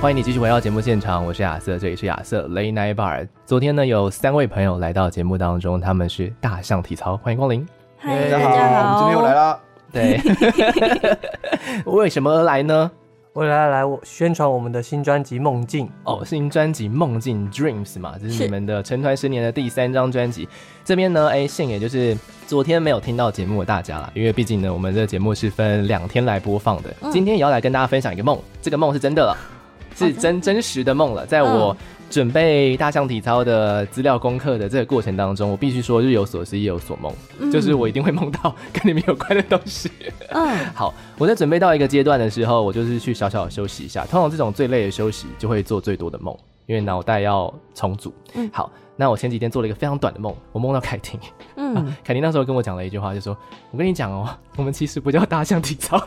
欢迎你继续回到节目现场，我是亚瑟，这里是亚瑟 Late Night Bar。昨天呢，有三位朋友来到节目当中，他们是大象体操，欢迎光临。嗨，大家好，我们今天又来啦。对，为什么而来呢？为了来我宣传我们的新专辑《梦境》哦，新专辑《梦境 Dreams》嘛，这是你们的成团十年的第三张专辑。这边呢，哎，献给就是昨天没有听到节目的大家啦，因为毕竟呢，我们的节目是分两天来播放的。嗯、今天也要来跟大家分享一个梦，这个梦是真的了。是真真实的梦了，在我准备大象体操的资料功课的这个过程当中，我必须说日有所思夜有所梦，嗯、就是我一定会梦到跟你们有关的东西。嗯，好，我在准备到一个阶段的时候，我就是去小小的休息一下。通常这种最累的休息，就会做最多的梦，因为脑袋要重组。嗯，好，那我前几天做了一个非常短的梦，我梦到凯婷。嗯，凯婷、啊、那时候跟我讲了一句话，就说：“我跟你讲哦，我们其实不叫大象体操。”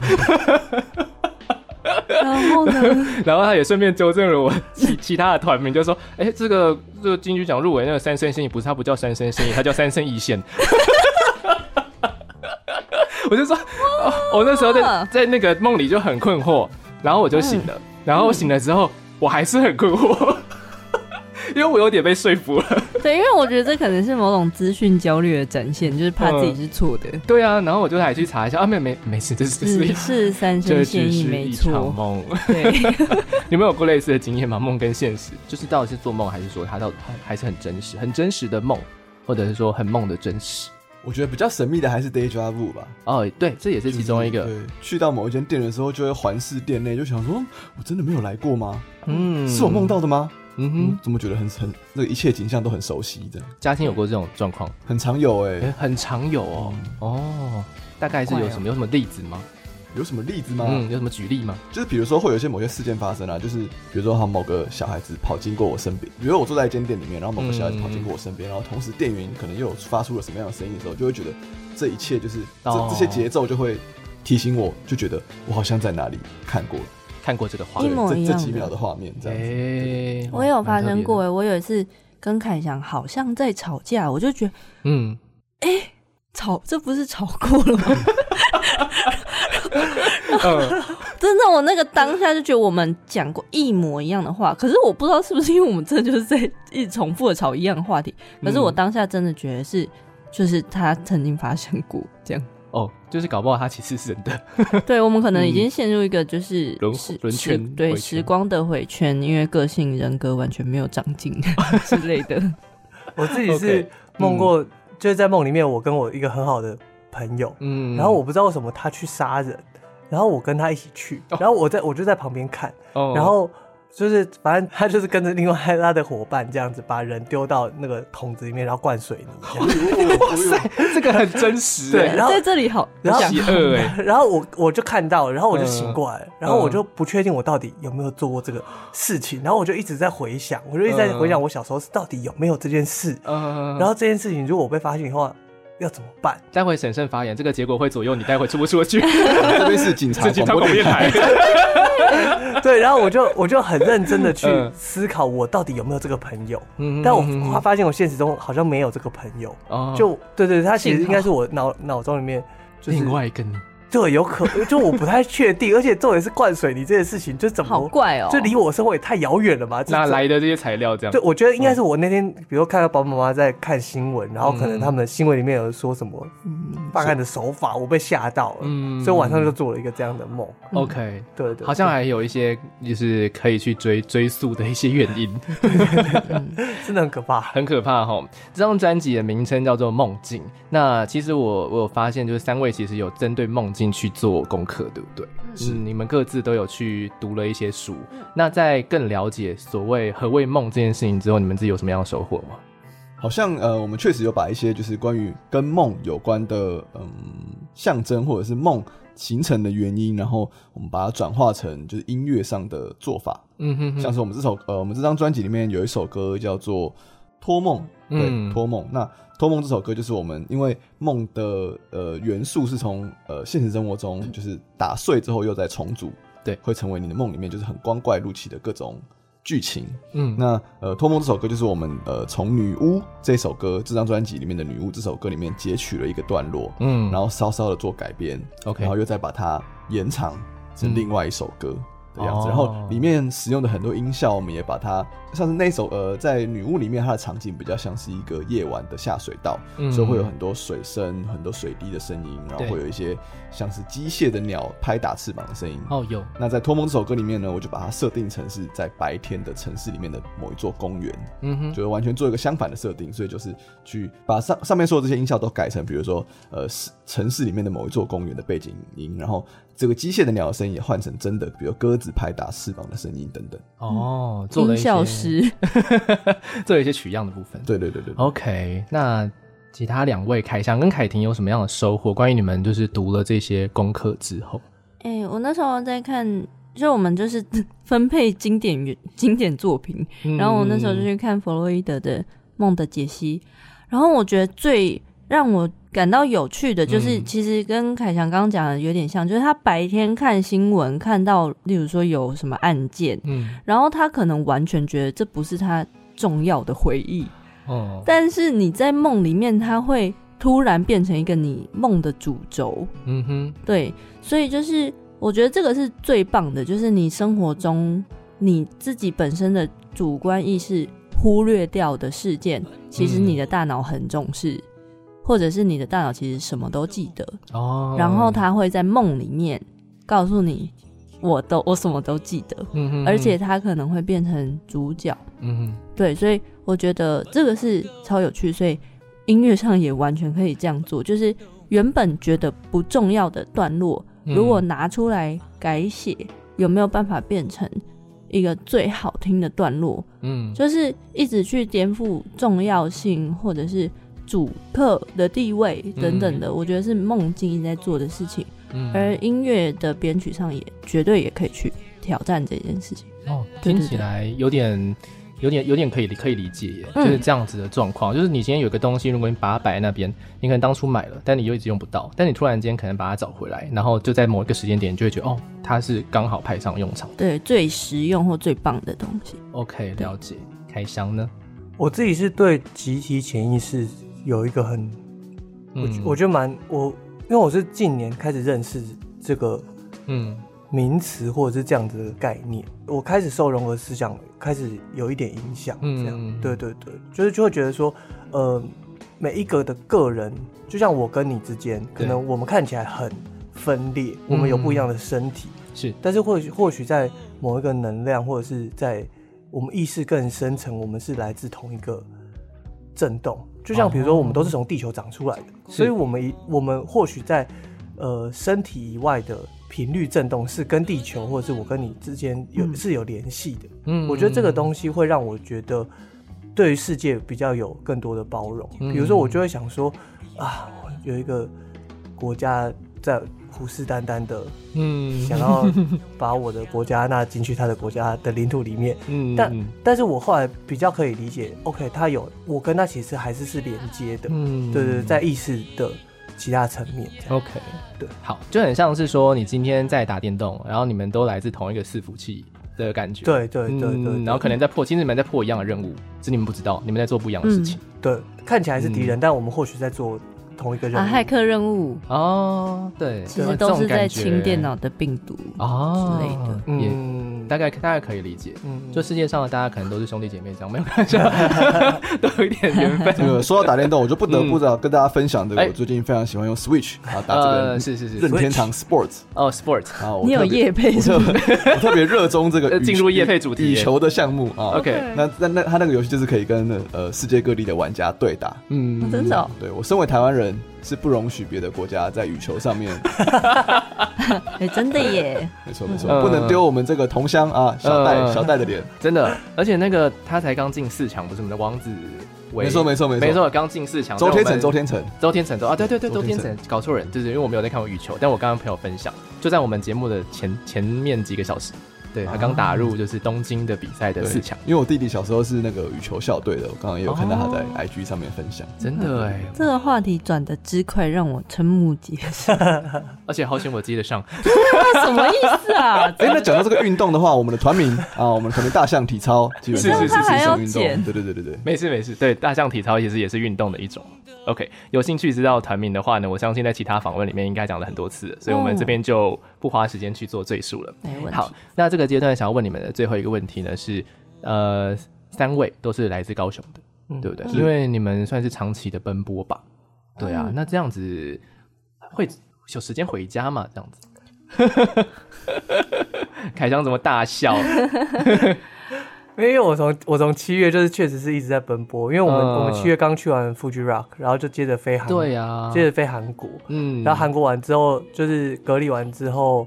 然后呢？然后他也顺便纠正了我其其他的团名，就说：“哎、欸，这个这个金曲奖入围那个三生心意不是他不叫三生心意，他叫三生一线。”我就说，哦，我那时候在在那个梦里就很困惑，然后我就醒了，嗯、然后我醒了之后，我还是很困惑。因为我有点被说服了，对，因为我觉得这可能是某种资讯焦虑的展现，就是怕自己是错的、嗯。对啊，然后我就还去查一下，啊，没没没事，这是是是三生现役，没错。梦，对 你们有过类似的经验吗？梦跟现实，就是到底是做梦，还是说它到还是很真实、很真实的梦，或者是说很梦的真实？我觉得比较神秘的还是 déjà vu 吧。哦，对，这也是其中一个。对，去到某一间店的时候，就会环视店内，就想说，我真的没有来过吗？嗯，是我梦到的吗？嗯哼，怎么觉得很很这个一切景象都很熟悉？这样，家庭有过这种状况，很常有哎、欸，很常有哦。哦，大概是有什么有什么例子吗？有什么例子吗？嗯，有什么举例吗？就是比如说会有一些某些事件发生啊，就是比如说哈某个小孩子跑经过我身边，比如说我坐在一间店里面，然后某个小孩子跑经过我身边，然后同时店员可能又有发出了什么样的声音的时候，就会觉得这一切就是这这些节奏就会提醒我，就觉得我好像在哪里看过。看过这个画面，这这几秒的画面，这样子。欸、我也有发生过哎，我有一次跟凯翔好像在吵架，我就觉得，嗯，哎、欸，吵，这不是吵过了吗？真的，我那个当下就觉得我们讲过一模一样的话，可是我不知道是不是因为我们真的就是在一直重复的吵一样的话题，可是我当下真的觉得是，就是他曾经发生过这样。哦，就是搞不好他其实是真的。对，我们可能已经陷入一个就是轮轮圈，对时光的回圈，因为个性人格完全没有长进之类的。我自己是梦过，就是在梦里面，我跟我一个很好的朋友，嗯，然后我不知道为什么他去杀人，然后我跟他一起去，然后我在我就在旁边看，然后。就是，反正他就是跟着另外他的伙伴这样子，把人丢到那个桶子里面，然后灌水泥。哇塞，这个很真实。对，然后在这里好，然后邪恶哎。然后我我就看到，然后我就醒过来，然后我就不确定我到底有没有做过这个事情，然后我就一直在回想，我就一直在回想我小时候是到底有没有这件事。嗯。然后这件事情如果我被发现的话，要怎么办？待会审慎发言，这个结果会左右你待会出不出去。这边是警察广播电台。对，然后我就我就很认真的去思考，我到底有没有这个朋友？嗯，但我发现我现实中好像没有这个朋友。哦，就对对，他其实应该是我脑脑中里面就是另外一个。对，有可 就我不太确定，而且重点是灌水泥这件事情，就怎么好怪哦，就离我生活也太遥远了嘛？哪来的这些材料？这样？对，我觉得应该是我那天，比如看到爸爸妈妈在看新闻，然后可能他们的新闻里面有说什么办案的手法，我被吓到了，嗯，所以晚上就做了一个这样的梦。OK，对对，好像还有一些就是可以去追追溯的一些原因，真的很可怕，很可怕哈。这张专辑的名称叫做《梦境》，那其实我我有发现，就是三位其实有针对梦境去做功课，对不对？是，你们各自都有去读了一些书。那在更了解所谓何谓梦这件事情之后，你们自己有什么样的收获吗？好像呃，我们确实有把一些就是关于跟梦有关的嗯象征，或者是梦形成的原因，然后我们把它转化成就是音乐上的做法。嗯哼哼，像是我们这首呃，我们这张专辑里面有一首歌叫做《托梦》，对，嗯、托梦。那托梦这首歌就是我们，因为梦的呃元素是从呃现实生活中就是打碎之后又再重组，对，会成为你的梦里面就是很光怪陆奇的各种剧情。嗯，那呃托梦这首歌就是我们呃从女巫这首歌这张专辑里面的女巫这首歌里面截取了一个段落，嗯，然后稍稍的做改编，OK，然后又再把它延长成另外一首歌。嗯的样子，然后里面使用的很多音效，我们也把它像是那首呃，在女巫里面，它的场景比较像是一个夜晚的下水道，嗯、所以会有很多水声、很多水滴的声音，然后会有一些像是机械的鸟拍打翅膀的声音。哦，有。那在《托梦》这首歌里面呢，我就把它设定成是在白天的城市里面的某一座公园，嗯哼，就是完全做一个相反的设定，所以就是去把上上面说的这些音效都改成，比如说呃，城市里面的某一座公园的背景音，然后。这个机械的鸟的声音也换成真的，比如鸽子拍打翅膀的声音等等。哦，做了一些，做了一些取样的部分。对对对对。OK，那其他两位凯翔跟凯婷有什么样的收获？关于你们就是读了这些功课之后，哎、欸，我那时候在看，就我们就是 分配经典原经典作品，嗯、然后我那时候就去看弗洛伊德的《梦的解析》，然后我觉得最让我感到有趣的就是，其实跟凯翔刚刚讲的有点像，就是他白天看新闻看到，例如说有什么案件，嗯，然后他可能完全觉得这不是他重要的回忆，哦，但是你在梦里面，他会突然变成一个你梦的主轴。嗯哼，对，所以就是我觉得这个是最棒的，就是你生活中你自己本身的主观意识忽略掉的事件，其实你的大脑很重视，嗯、或者是你的大脑其实什么都记得哦，然后他会在梦里面告诉你。我都我什么都记得，嗯哼，而且他可能会变成主角，嗯哼，对，所以我觉得这个是超有趣，所以音乐上也完全可以这样做，就是原本觉得不重要的段落，如果拿出来改写，有没有办法变成一个最好听的段落？嗯，就是一直去颠覆重要性或者是主客的地位等等的，我觉得是梦境一直在做的事情。而音乐的编曲上也绝对也可以去挑战这件事情哦，听起来有点、有点、有点可以可以理解耶，就是这样子的状况。嗯、就是你今天有个东西，如果你把它摆在那边，你可能当初买了，但你又一直用不到，但你突然间可能把它找回来，然后就在某一个时间点，你就会觉得哦，它是刚好派上用场，对，最实用或最棒的东西。OK，了解。开箱呢？我自己是对集体潜意识有一个很，我、嗯、我觉得蛮我。因为我是近年开始认识这个嗯。名词或者是这样子的概念，嗯、我开始受融合思想开始有一点影响，这样、嗯、对对对，就是就会觉得说，呃，每一个的个人，就像我跟你之间，可能我们看起来很分裂，我们有不一样的身体，嗯、是，但是或许或许在某一个能量或者是在我们意识更深层，我们是来自同一个震动。就像比如说，我们都是从地球长出来的，哦、所以我们我们或许在呃身体以外的频率震动是跟地球或者是我跟你之间有、嗯、是有联系的。嗯，我觉得这个东西会让我觉得对于世界比较有更多的包容。嗯、比如说，我就会想说啊，有一个国家在。虎视眈眈的，嗯，想要 把我的国家纳进去他的国家的领土里面，嗯，但但是我后来比较可以理解，OK，他有我跟他其实还是是连接的，嗯，对，对对，在意识的其他层面，OK，对，好，就很像是说你今天在打电动，然后你们都来自同一个伺服器的感觉，对对对对，然后可能在破，其实你们在破一样的任务，是你们不知道，你们在做不一样的事情，嗯、对，看起来是敌人，嗯、但我们或许在做。同一个人啊，骇客任务。哦，对，其实都是在清电脑的病毒哦之类的，嗯，大概大概可以理解，嗯，就世界上的大家可能都是兄弟姐妹这样，没有关系，都有一点缘分。这个说到打电动，我就不得不的跟大家分享这个，我最近非常喜欢用 Switch 啊打这个，是是是。任天堂 Sports 哦 Sports 啊，你有夜配，我特别热衷这个进入夜配主题羽球的项目啊，OK，那那那他那个游戏就是可以跟呃世界各地的玩家对打，嗯，真的，对我身为台湾人。是不容许别的国家在羽球上面，哎，真的耶，没错没错，不能丢我们这个同乡啊，小戴小戴的脸，真的，而且那个他才刚进四强，不是我们的王子，没错没错没错。没错，刚进四强，周天成周天成。周天成周啊，对对对，周天成，搞错人，就是因为我没有在看过羽球，但我刚刚朋友分享，就在我们节目的前前面几个小时。对，他刚打入就是东京的比赛的四强，因为我弟弟小时候是那个羽球校队的，我刚刚也有看到他在 IG 上面分享。真的哎，这个话题转的之快，让我瞠目结舌，而且好险我接得上。什么意思啊？哎，那讲到这个运动的话，我们的团名啊，我们可能大象体操，是是是是。运动，对对对对对，没事没事，对，大象体操其实也是运动的一种。OK，有兴趣知道团名的话呢，我相信在其他访问里面应该讲了很多次，所以我们这边就不花时间去做赘述了。没问题。好，那这个阶段想要问你们的最后一个问题呢是，呃，三位都是来自高雄的，嗯、对不对？因为你们算是长期的奔波吧？对啊，嗯、那这样子会有时间回家吗？这样子，凯翔怎么大笑？因为我从我从七月就是确实是一直在奔波，因为我们、嗯、我们七月刚去完 Fuji Rock，然后就接着飞韩，对呀、啊，接着飞韩国，嗯，然后韩国完之后就是隔离完之后，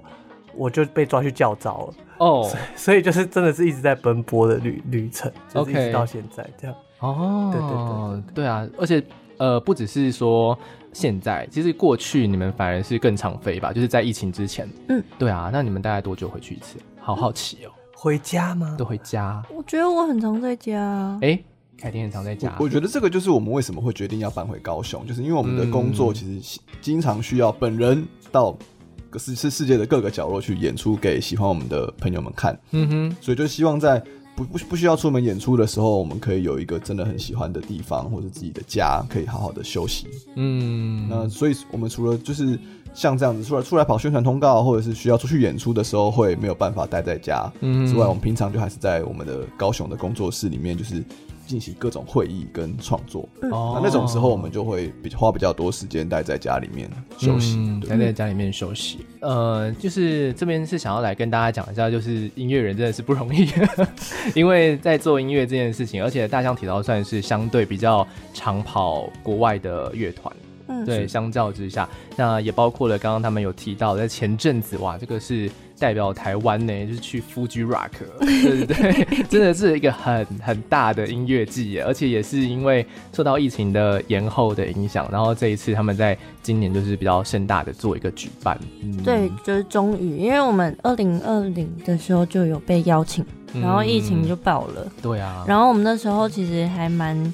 我就被抓去教招了，哦，所以，所以就是真的是一直在奔波的旅旅程，就是一直到现在这样，哦，对对对。对啊，而且呃不只是说现在，其实过去你们反而是更常飞吧，就是在疫情之前，嗯，对啊，那你们大概多久回去一次？好好奇哦。回家吗？都回家。我觉得我很常在家。哎、欸，凯婷很常在家我。我觉得这个就是我们为什么会决定要搬回高雄，就是因为我们的工作其实经常需要本人到世世世界的各个角落去演出给喜欢我们的朋友们看。嗯哼，所以就希望在不不不需要出门演出的时候，我们可以有一个真的很喜欢的地方，或者自己的家，可以好好的休息。嗯，那所以我们除了就是像这样子出来出来跑宣传通告，或者是需要出去演出的时候，会没有办法待在家。嗯。之外，我们平常就还是在我们的高雄的工作室里面，就是。进行各种会议跟创作，那、嗯、那种时候我们就会比花比较多时间待在家里面休息，嗯、待在家里面休息。呃，就是这边是想要来跟大家讲一下，就是音乐人真的是不容易，因为在做音乐这件事情，而且大象体操算是相对比较常跑国外的乐团，嗯，对，相较之下，那也包括了刚刚他们有提到，在前阵子哇，这个是。代表台湾呢，就是去 Fuji Rock，对对对，真的是一个很很大的音乐季，而且也是因为受到疫情的延后的影响，然后这一次他们在今年就是比较盛大的做一个举办。嗯、对，就是终于，因为我们二零二零的时候就有被邀请，然后疫情就爆了。嗯、对啊，然后我们那时候其实还蛮。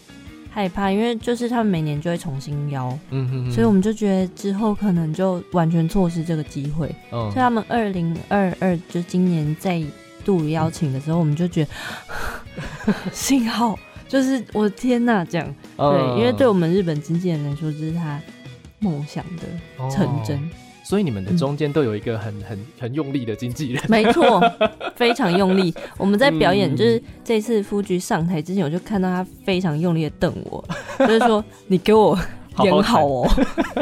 害怕，因为就是他们每年就会重新邀，嗯哼哼，所以我们就觉得之后可能就完全错失这个机会。嗯，所以他们二零二二就今年再度邀请的时候，嗯、我们就觉得 幸好，就是我的天呐，这样、嗯、对，因为对我们日本经纪人来说，这是他梦想的成真。哦所以你们的中间都有一个很很很用力的经纪人，没错，非常用力。我们在表演，就是这次夫局上台之前，我就看到他非常用力的瞪我，就是说你给我演好哦。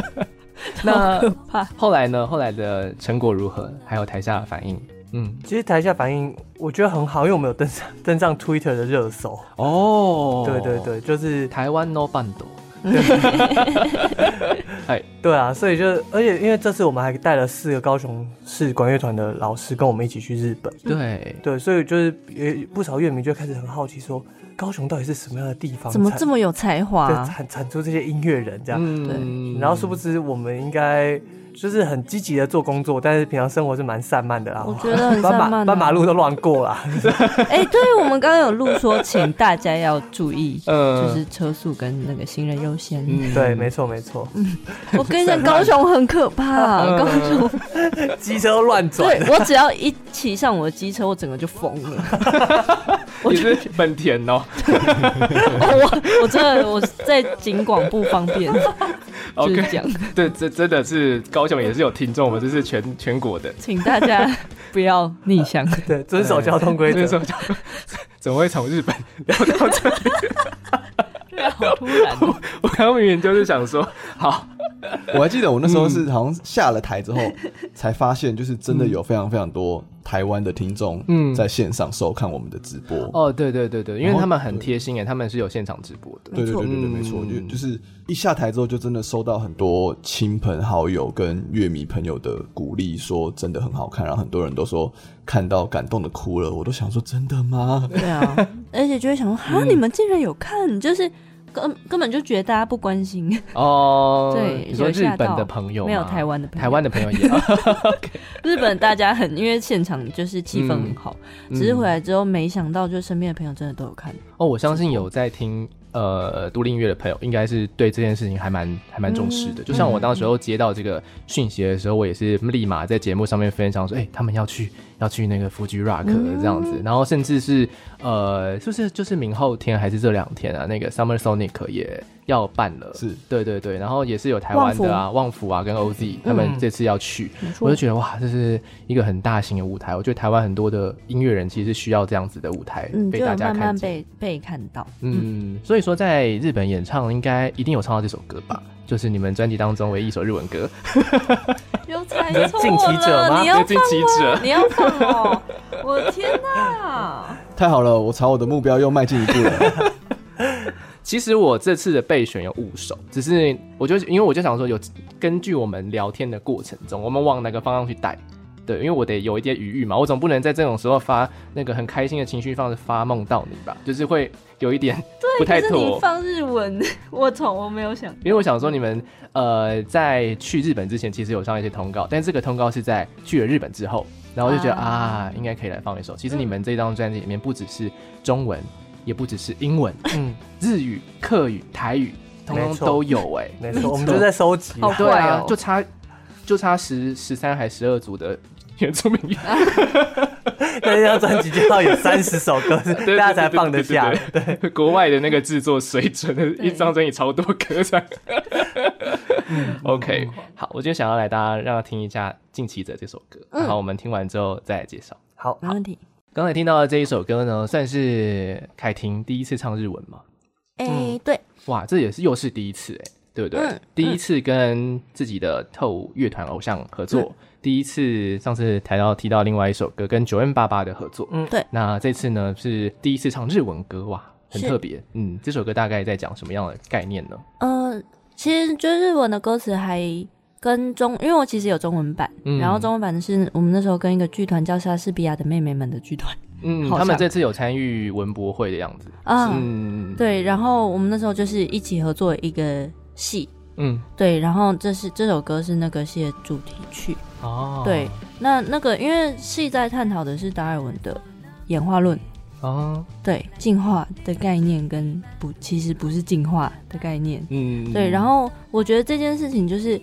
那后来呢？后来的成果如何？还有台下的反应？嗯，其实台下反应我觉得很好，因为我们有登上登上 Twitter 的热搜哦。对对对，就是台湾 No Bando。哎，对啊，所以就而且因为这次我们还带了四个高雄市管乐团的老师跟我们一起去日本，对对，所以就是也不少乐迷就开始很好奇说，高雄到底是什么样的地方，怎么这么有才华，产产出这些音乐人这样，嗯、对，然后殊不知我们应该。就是很积极的做工作，但是平常生活是蛮散漫的啦。我觉得很散漫，斑马路都乱过啦。哎、欸，对，我们刚刚有录说，请大家要注意，就是车速跟那个行人优先。嗯，对，没错，没错。嗯，我跟你讲，高雄很可怕，高雄机车乱转。对，我只要一骑上我的机车，我整个就疯了。我觉得本田哦。我我真的我在景广不方便。OK，对，这真的是高雄也是有听众，我们这是全全国的，请大家 不要逆向，对，遵守交通规则。遵守交通，怎么会从日本聊到这里？对啊，好突然哦！我刚刚明明就是想说，好。我还记得我那时候是好像下了台之后，才发现就是真的有非常非常多台湾的听众在线上收看我们的直播。哦，对对对对，因为他们很贴心哎，他们是有现场直播的。对对对对对，没错，就就是一下台之后就真的收到很多亲朋好友跟乐迷朋友的鼓励，说真的很好看，然后很多人都说看到感动的哭了，我都想说真的吗？对啊，而且就会想说啊，你们竟然有看，就是。根根本就觉得大家不关心。哦，对，你说日本的朋友没有台湾的朋友，台湾的朋友也。日本大家很因为现场就是气氛很好，只是回来之后没想到，就身边的朋友真的都有看。哦，我相信有在听。呃，独立音乐的朋友应该是对这件事情还蛮还蛮重视的。嗯、就像我当时候接到这个讯息的时候，我也是立马在节目上面分享说，哎、欸，他们要去要去那个 Fuji Rock 这样子，嗯、然后甚至是呃，是不是就是明后天还是这两天啊？那个 Summer Sonic 也。要办了，是对对对，然后也是有台湾的啊，旺福啊跟 OZ 他们这次要去，我就觉得哇，这是一个很大型的舞台。我觉得台湾很多的音乐人其实需要这样子的舞台，被大家看见，被被看到。嗯，所以说在日本演唱应该一定有唱到这首歌吧？就是你们专辑当中唯一一首日文歌。有猜错了，你要放吗？你要放哦！我的天哪！太好了，我朝我的目标又迈进一步了。其实我这次的备选有五首，只是我就因为我就想说，有根据我们聊天的过程中，我们往哪个方向去带？对，因为我得有一点余裕嘛，我总不能在这种时候发那个很开心的情绪，放着发梦到你吧，就是会有一点 不太妥。放日文，我从我没有想，因为我想说你们呃在去日本之前，其实有上一些通告，但这个通告是在去了日本之后，然后我就觉得啊，啊，应该可以来放一首。其实你们这张专辑里面不只是中文。也不只是英文，嗯，日语、客语、台语，通通都有哎、欸，没错，我们就在收集，对啊，就差就差十十三还十二组的原住民语。那张专辑就要有三十首歌，大家才放得下。对，国外的那个制作水准，一张专辑超多歌这样。OK，好，我就想要来大家让他听一下《进击者》这首歌，然后我们听完之后再来介绍。好，没问题。刚才听到的这一首歌呢，算是凯婷第一次唱日文吗？哎，对。哇，这也是又是第一次哎。对不对？嗯、第一次跟自己的特务乐团偶像合作，嗯、第一次上次谈到提到另外一首歌跟九 N 八八的合作，嗯，对。那这次呢是第一次唱日文歌，哇，很特别。嗯，这首歌大概在讲什么样的概念呢？呃，其实就日文的歌词还跟中，因为我其实有中文版，嗯、然后中文版的是我们那时候跟一个剧团叫莎士比亚的妹妹们的剧团，嗯，像他们这次有参与文博会的样子啊，嗯，对。然后我们那时候就是一起合作一个。戏，嗯，对，然后这是这首歌是那个戏的主题曲哦，对，那那个因为戏在探讨的是达尔文的演化论哦，对，进化的概念跟不其实不是进化的概念，嗯，对，然后我觉得这件事情就是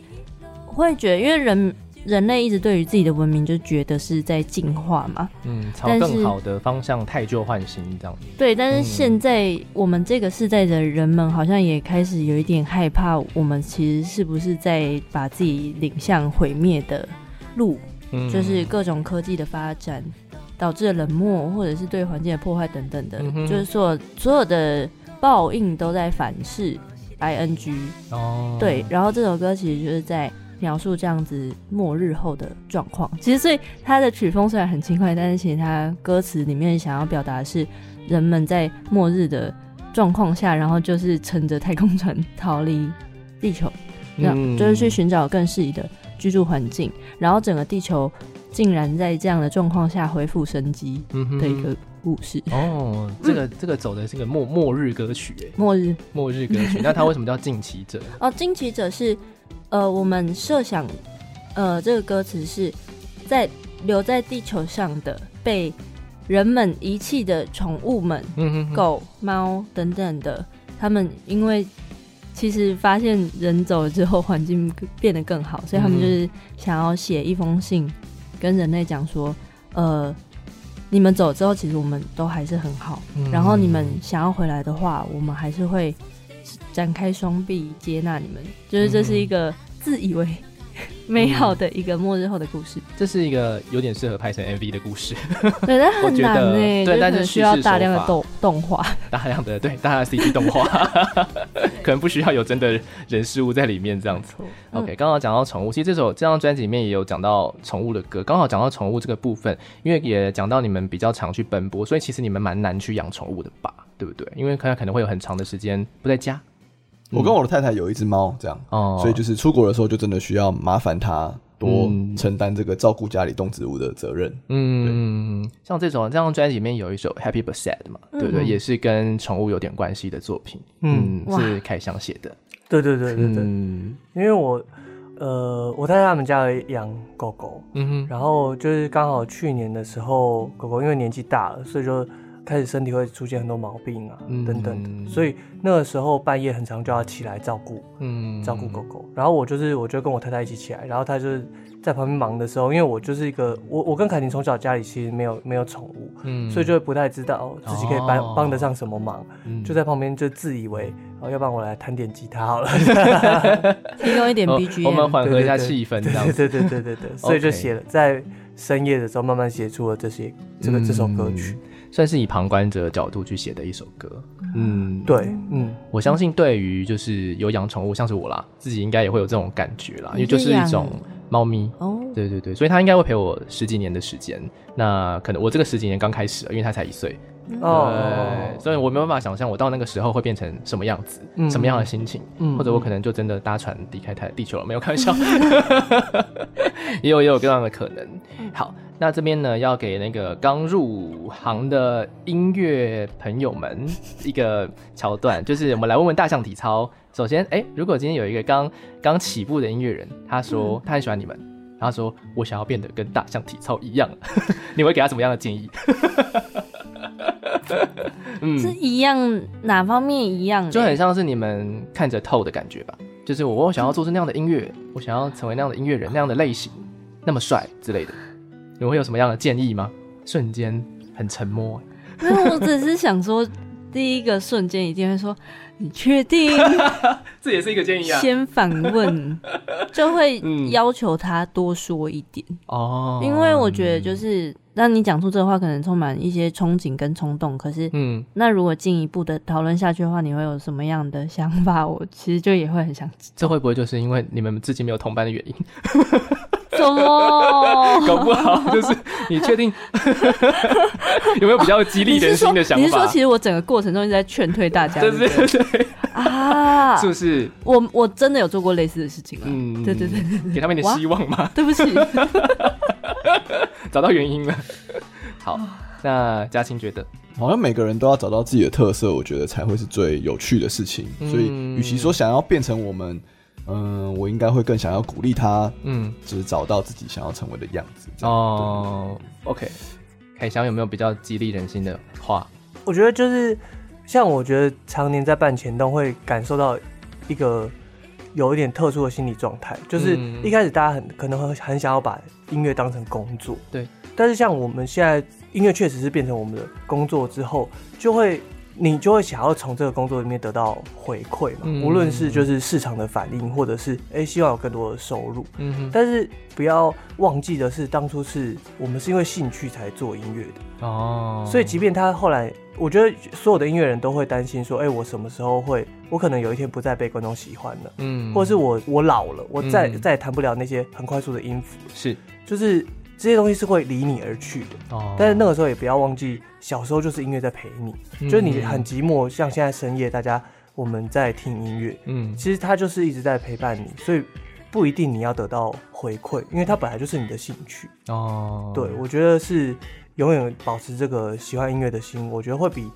会觉得，因为人。人类一直对于自己的文明就觉得是在进化嘛，嗯，朝更好的方向太旧换新这样子。对，但是现在我们这个世代的人们好像也开始有一点害怕，我们其实是不是在把自己领向毁灭的路？嗯，就是各种科技的发展导致了冷漠，或者是对环境的破坏等等的，嗯、就是说所有的报应都在反噬 ing 哦，对，然后这首歌其实就是在。描述这样子末日后的状况，其实所以他的曲风虽然很轻快，但是其实他歌词里面想要表达的是人们在末日的状况下，然后就是乘着太空船逃离地球，嗯、就是去寻找更适宜的居住环境，然后整个地球竟然在这样的状况下恢复生机的一个故事。嗯、哦，这个这个走的是个末末日歌曲，哎，末日末日歌曲，那它为什么叫惊奇者？哦，惊奇者是。呃，我们设想，呃，这个歌词是在留在地球上的被人们遗弃的宠物们，嗯、哼哼狗、猫等等的，他们因为其实发现人走了之后，环境变得更好，所以他们就是想要写一封信，跟人类讲说，呃，你们走之后，其实我们都还是很好，嗯、然后你们想要回来的话，我们还是会展开双臂接纳你们，就是这是一个。自以为美好的一个末日后的故事，嗯、这是一个有点适合拍成 MV 的故事。对，但很难呢，对，但是需要大量的动动画，大量的对，大量的 CG 动画，可能不需要有真的人事物在里面这样子。嗯、OK，刚好讲到宠物，其实这首这张专辑里面也有讲到宠物的歌，刚好讲到宠物这个部分，因为也讲到你们比较常去奔波，所以其实你们蛮难去养宠物的吧，对不对？因为可能可能会有很长的时间不在家。我跟我的太太有一只猫，这样，哦、所以就是出国的时候就真的需要麻烦她多承担这个照顾家里动植物的责任。嗯，像这种这张专辑里面有一首《Happy But Sad》嘛，嗯、对不对？也是跟宠物有点关系的作品。嗯，嗯是凯翔写的。对对对对对，嗯、因为我呃，我太太他们家养狗狗，嗯哼，然后就是刚好去年的时候，狗狗因为年纪大了，所以就。开始身体会出现很多毛病啊，嗯、等等的，所以那个时候半夜很长就要起来照顾，嗯，照顾狗狗。然后我就是，我就跟我太太一起起来，然后她就是在旁边忙的时候，因为我就是一个，我我跟凯婷从小家里其实没有没有宠物，嗯，所以就不太知道自己可以帮帮、哦、得上什么忙，嗯、就在旁边就自以为，哦，要不然我来弹点吉他好了，提供一点 BGM，我们缓和一下气氛，这样对对对对对对，所以就写了，在深夜的时候慢慢写出了这些这个这首歌曲。嗯算是以旁观者的角度去写的一首歌，嗯，对，嗯，我相信对于就是有养宠物，像是我啦，自己应该也会有这种感觉啦，因为就是一种猫咪，哦，对对对，所以它应该会陪我十几年的时间，那可能我这个十几年刚开始，因为它才一岁。哦，所以我没有办法想象我到那个时候会变成什么样子，嗯、什么样的心情，嗯、或者我可能就真的搭船离开台地球了，没有开玩笑，也有也有各样的可能。好，那这边呢要给那个刚入行的音乐朋友们一个桥段，就是我们来问问大象体操。首先，哎、欸，如果今天有一个刚刚起步的音乐人，他说他很喜欢你们，然后他说我想要变得跟大象体操一样，你会给他什么样的建议？嗯，是一样，哪方面一样？就很像是你们看着透的感觉吧。就是我，我想要做出那样的音乐，嗯、我想要成为那样的音乐人，那样的类型，那么帅之类的。你们会有什么样的建议吗？瞬间很沉默。没有，我只是想说，第一个瞬间一定会说。你确定？这也是一个建议啊。先反问，就会要求他多说一点 哦。因为我觉得，就是让你讲出这个话，可能充满一些憧憬跟冲动。可是，嗯，那如果进一步的讨论下去的话，你会有什么样的想法？我其实就也会很想知道。这会不会就是因为你们自己没有同班的原因？什么？搞不好就是你确定 有没有比较激励人心的想法？你是说，其实我整个过程中一直在劝退大家，对对对啊，是不是？我我真的有做过类似的事情啊。嗯，对对对，给他们一点希望嘛。对不起，找到原因了。好，那嘉钦觉得，好像每个人都要找到自己的特色，我觉得才会是最有趣的事情。所以，与其说想要变成我们。嗯，我应该会更想要鼓励他，嗯，只是找到自己想要成为的样子。哦，OK，凯翔有没有比较激励人心的话？我觉得就是像我觉得常年在办前动会感受到一个有一点特殊的心理状态，就是一开始大家很可能很很想要把音乐当成工作，对。但是像我们现在音乐确实是变成我们的工作之后，就会。你就会想要从这个工作里面得到回馈嘛，嗯、无论是就是市场的反应，或者是哎、欸、希望有更多的收入。嗯哼。但是不要忘记的是，当初是我们是因为兴趣才做音乐的哦。所以即便他后来，我觉得所有的音乐人都会担心说，哎、欸，我什么时候会，我可能有一天不再被观众喜欢了，嗯，或者是我我老了，我再、嗯、再也弹不了那些很快速的音符，是，就是。这些东西是会离你而去的，哦，但是那个时候也不要忘记，小时候就是音乐在陪你，嗯、就是你很寂寞，像现在深夜大家我们在听音乐，嗯，其实它就是一直在陪伴你，所以不一定你要得到回馈，因为它本来就是你的兴趣哦。对，我觉得是永远保持这个喜欢音乐的心，我觉得会比。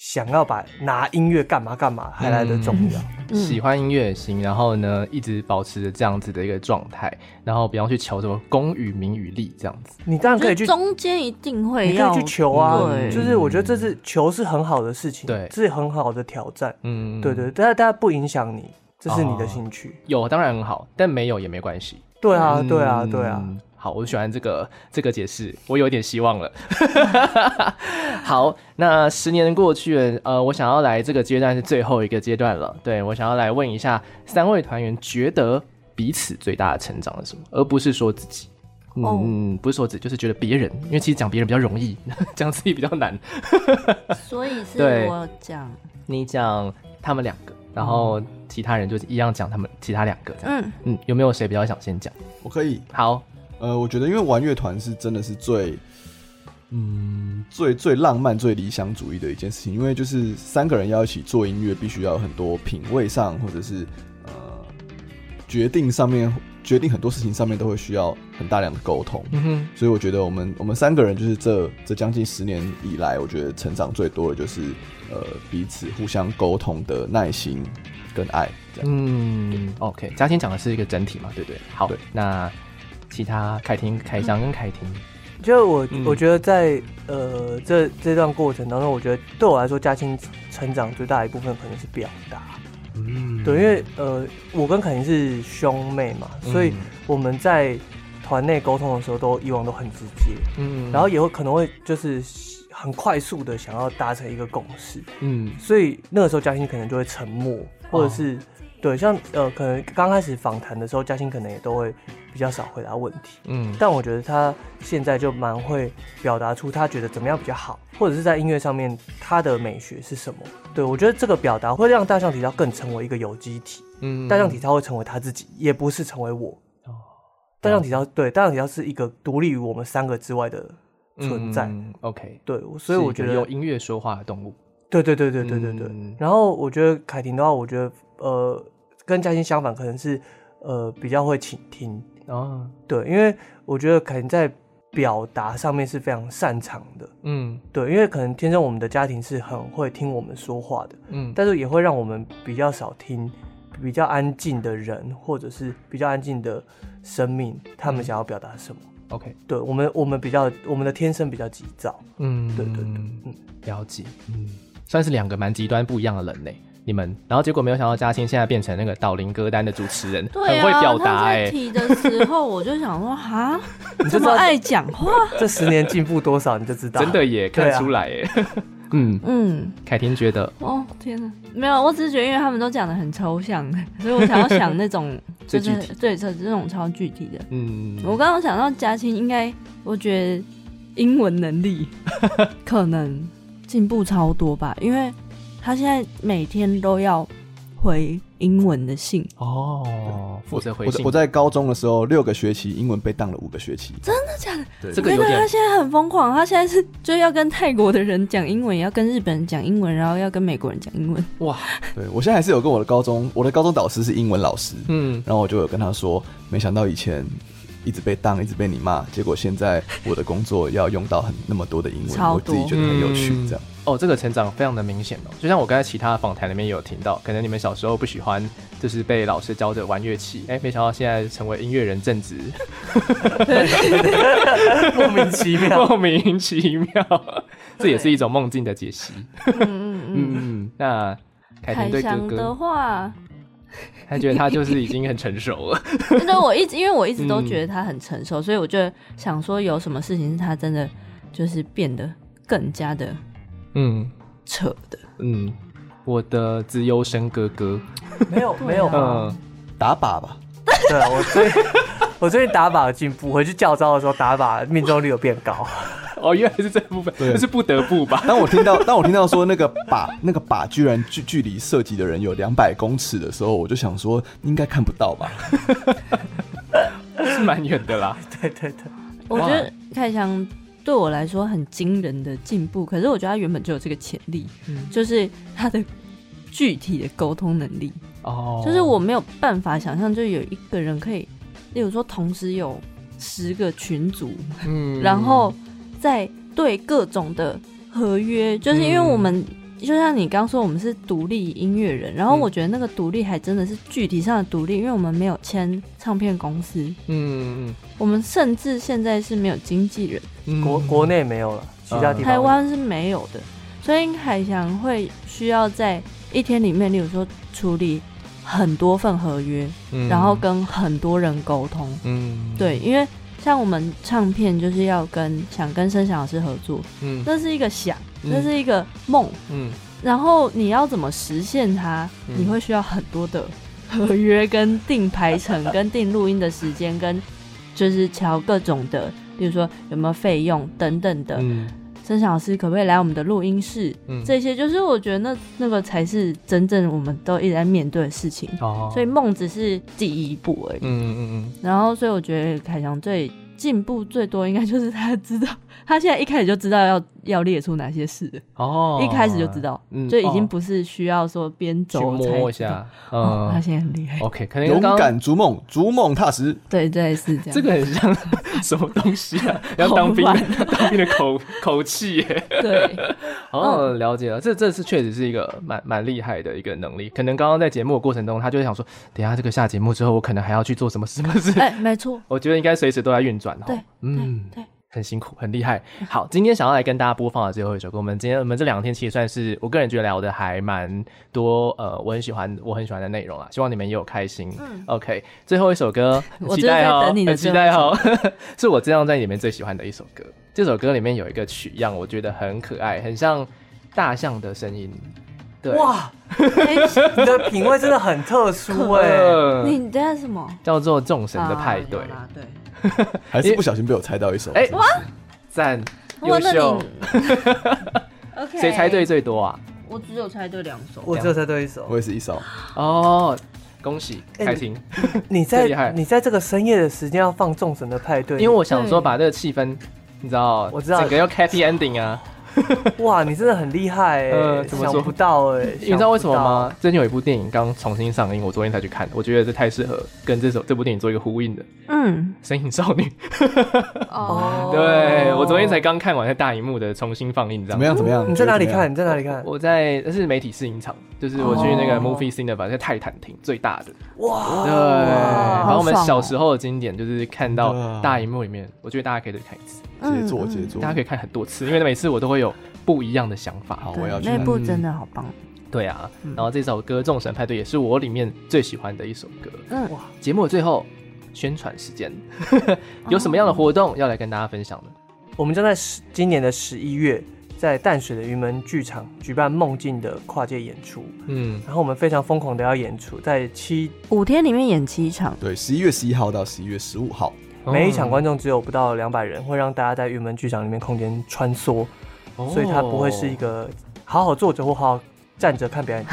想要把拿音乐干嘛干嘛还来得重要，嗯、喜欢音乐也行，然后呢，一直保持着这样子的一个状态，然后不要去求什么功与名与利这样子。你当然可以去中间一定会要去求啊，对就是我觉得这是求是很好的事情，对，这是很好的挑战，嗯，对对，但是大家不影响你，这是你的兴趣，哦、有当然很好，但没有也没关系。对啊，对啊，对啊。好，我喜欢这个这个解释，我有点希望了。好，那十年过去了，呃，我想要来这个阶段是最后一个阶段了。对，我想要来问一下三位团员，觉得彼此最大的成长是什么？而不是说自己，嗯，oh. 不是说自己，就是觉得别人，因为其实讲别人比较容易，讲自己比较难。所以是我讲，你讲他们两个，然后其他人就一样讲他们其他两个。嗯嗯，有没有谁比较想先讲？我可以。好。呃，我觉得因为玩乐团是真的是最，嗯，最最浪漫、最理想主义的一件事情。因为就是三个人要一起做音乐，必须要有很多品味上，或者是呃决定上面，决定很多事情上面都会需要很大量的沟通。嗯哼，所以我觉得我们我们三个人就是这这将近十年以来，我觉得成长最多的就是呃彼此互相沟通的耐心跟爱。嗯，OK，嘉欣讲的是一个整体嘛，对不对？好，对那。其他凯婷、凯翔跟凯婷，就我我觉得在呃这这段过程当中，我觉得对我来说，嘉欣成长最大的一部分可能是表达。嗯，对，因为呃我跟凯婷是兄妹嘛，所以我们在团内沟通的时候都以往都很直接。嗯，然后也会可能会就是很快速的想要达成一个共识。嗯，所以那个时候嘉欣可能就会沉默，或者是。对，像呃，可能刚开始访谈的时候，嘉欣可能也都会比较少回答问题。嗯，但我觉得他现在就蛮会表达出他觉得怎么样比较好，或者是在音乐上面他的美学是什么。对，我觉得这个表达会让大象体操更成为一个有机体。嗯，大象体操会成为他自己，也不是成为我。哦，大象体操对，大象体操是一个独立于我们三个之外的存在。嗯，OK，对，所以我觉得有音乐说话的动物。对对对对对对对。嗯，然后我觉得凯婷的话，我觉得。呃，跟嘉欣相反，可能是呃比较会倾听哦。对，因为我觉得可能在表达上面是非常擅长的。嗯，对，因为可能天生我们的家庭是很会听我们说话的。嗯，但是也会让我们比较少听比较安静的人，或者是比较安静的生命，他们想要表达什么。OK，对我们，我们比较我们的天生比较急躁。嗯，对对对，嗯，了解。嗯，算是两个蛮极端不一样的人类。你们，然后结果没有想到嘉欣现在变成那个导聆歌单的主持人，对啊、很会表达哎、欸。提的时候我就想说哈，你这么爱讲话，这十年进步多少你就知道，真的也看出来哎。嗯。嗯，凯婷觉得？哦天哪，没有，我只是觉得因为他们都讲的很抽象，所以我想要想那种就是对这这种超具体的。嗯，我刚刚想到嘉青应该，我觉得英文能力可能进步超多吧，因为他现在每天都要回英文的信哦，负责回信。我在高中的时候，六个学期英文被当了五个学期，真的假的？对，这个有点。他现在很疯狂，他现在是就要跟泰国的人讲英文，也要跟日本人讲英文，然后要跟美国人讲英文。哇，对我现在还是有跟我的高中，我的高中导师是英文老师，嗯，然后我就有跟他说，没想到以前一直被当，一直被你骂，结果现在我的工作要用到很那么多的英文，我自己觉得很有趣，这样。嗯。哦，这个成长非常的明显哦，就像我刚才其他的访谈里面也有听到，可能你们小时候不喜欢，就是被老师教着玩乐器，哎，没想到现在成为音乐人正职，莫名其妙，莫名其妙，这也是一种梦境的解析。嗯嗯 嗯，那凯婷对哥哥？的话，他觉得他就是已经很成熟了。真的我一直因为我一直都觉得他很成熟，嗯、所以我就想说，有什么事情是他真的就是变得更加的。嗯，扯的。嗯，我的资优生哥哥，没有没有，嗯，打靶吧。对啊，我最 我最近打靶有进步，回去教招的时候打靶命中率有变高。哦，原来是这部分，对，是不得不吧。当我听到 当我听到说那个靶那个靶居然距距离射击的人有两百公尺的时候，我就想说应该看不到吧，是蛮远的啦。对对对，我觉得凯翔。对我来说很惊人的进步，可是我觉得他原本就有这个潜力，嗯、就是他的具体的沟通能力。哦，就是我没有办法想象，就有一个人可以，例如说同时有十个群组，嗯，然后在对各种的合约，就是因为我们。就像你刚说，我们是独立音乐人，然后我觉得那个独立还真的是具体上的独立，因为我们没有签唱片公司，嗯嗯，我们甚至现在是没有经纪人，嗯、国国内没有了，其他地方台湾是没有的，所以海翔会需要在一天里面，例如说处理很多份合约，嗯、然后跟很多人沟通，嗯，对，因为像我们唱片就是要跟想跟声响老师合作，嗯，那是一个想。那是一个梦，嗯，然后你要怎么实现它？嗯、你会需要很多的合约、跟定排程、跟定录音的时间、跟就是调各种的，比如说有没有费用等等的。嗯，生祥老师可不可以来我们的录音室？嗯，这些就是我觉得那那个才是真正我们都一直在面对的事情。哦，所以梦只是第一步而已。嗯嗯嗯。然后，所以我觉得凯翔最进步最多，应该就是他知道。他现在一开始就知道要要列出哪些事哦，一开始就知道，嗯，就已经不是需要说边走才摸一下，嗯，他现在很厉害。OK，可能勇敢逐梦，逐梦踏实。对对是这样。这个很像什么东西啊？要当兵，当兵的口口气耶。对，哦，了解了。这这是确实是一个蛮蛮厉害的一个能力。可能刚刚在节目的过程中，他就想说，等下这个下节目之后，我可能还要去做什么什么事。哎，没错。我觉得应该随时都在运转。对，嗯，对。很辛苦，很厉害。好，今天想要来跟大家播放的最后一首歌，我们今天我们这两天其实算是我个人觉得聊的还蛮多，呃，我很喜欢我很喜欢的内容啊，希望你们也有开心。嗯，OK，最后一首歌，很期待哦，很期待哦，是我这张专辑里面最喜欢的一首歌。这首歌里面有一个曲样，我觉得很可爱，很像大象的声音。对，哇，你的品味真的很特殊哎。你这是什么？叫做众神的派对。对。还是不小心被我猜到一首，哎，哇，赞，优秀。OK，谁猜对最多啊？我只有猜对两首，我只有猜对一首，我也是一首。哦，恭喜，开心。你 在你在这个深夜的时间要放众神的派对，因为我想说把这个气氛，你知道，我知道，整个要 happy ending 啊。哇，你真的很厉害想不到哎？你知道为什么吗？最近有一部电影刚重新上映，我昨天才去看，我觉得这太适合跟这首这部电影做一个呼应的。嗯，《神隐少女》哦，对，我昨天才刚看完在大荧幕的重新放映，你知道？怎么样？怎么样？你在哪里看？你在哪里看？我在那是媒体试映场，就是我去那个 Movie Cinema 在泰坦厅最大的。哇，对，然后我们小时候的经典就是看到大荧幕里面，我觉得大家可以再看一次。杰作，杰作，大家可以看很多次，因为每次我都会有不一样的想法。好，我要去。那部真的好棒。对啊，然后这首歌《众神派对》也是我里面最喜欢的一首歌。嗯，哇！节目的最后，宣传时间，有什么样的活动要来跟大家分享呢？我们将在十今年的十一月，在淡水的云门剧场举办梦境的跨界演出。嗯，然后我们非常疯狂的要演出，在七五天里面演七场。对，十一月十一号到十一月十五号，每一场观众只有不到两百人，会让大家在云门剧场里面空间穿梭，所以它不会是一个好好坐着或好好站着看表演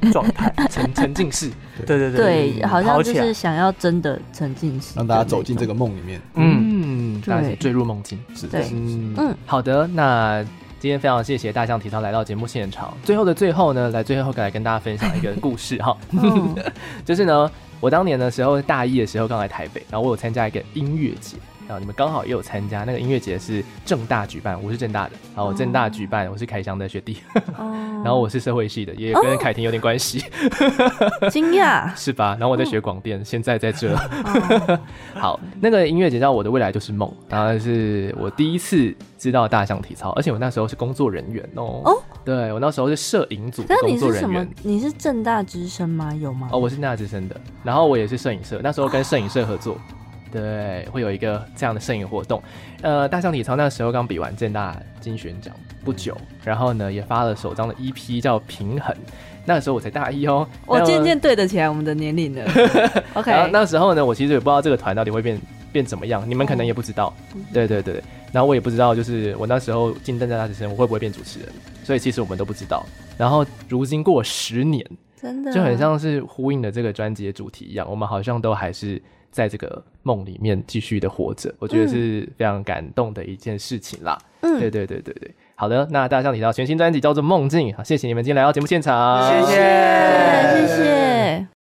的状态，沉沉浸式。对。对对，对，好像就是想要真的沉浸式，让大家走进这个梦里面。嗯，大家坠入梦境。是。的，嗯，好的。那今天非常谢谢大象体操来到节目现场。最后的最后呢，来最后来跟大家分享一个故事哈，就是呢，我当年的时候大一的时候刚来台北，然后我有参加一个音乐节。然后你们刚好也有参加那个音乐节，是正大举办，我是正大的。然后我正大举办，我是凯翔的学弟。哦。然后我是社会系的，也跟凯婷有点关系。惊讶。是吧？然后我在学广电，现在在这。好，那个音乐节叫《我的未来就是梦》，然后是我第一次知道大象体操，而且我那时候是工作人员哦。哦。对，我那时候是摄影组的工作人员。你是正大之声吗？有吗？哦，我是正大之声的。然后我也是摄影社，那时候跟摄影社合作。对，会有一个这样的摄影活动。呃，大象体操那时候刚比完正大金旋奖不久，然后呢也发了首张的 EP 叫《平衡》。那个时候我才大一哦，我渐渐对得起来我们的年龄了。OK，然后那时候呢，我其实也不知道这个团到底会变变怎么样，你们可能也不知道。Oh. 对对对，然后我也不知道，就是我那时候进正大学生，我会不会变主持人？所以其实我们都不知道。然后如今过十年，真的就很像是呼应的这个专辑的主题一样，我们好像都还是。在这个梦里面继续的活着，我觉得是非常感动的一件事情啦。嗯，对对对对对，好的，那大家提到全新专辑叫做《梦境》，好，谢谢你们今天来到节目现场，谢谢，谢谢。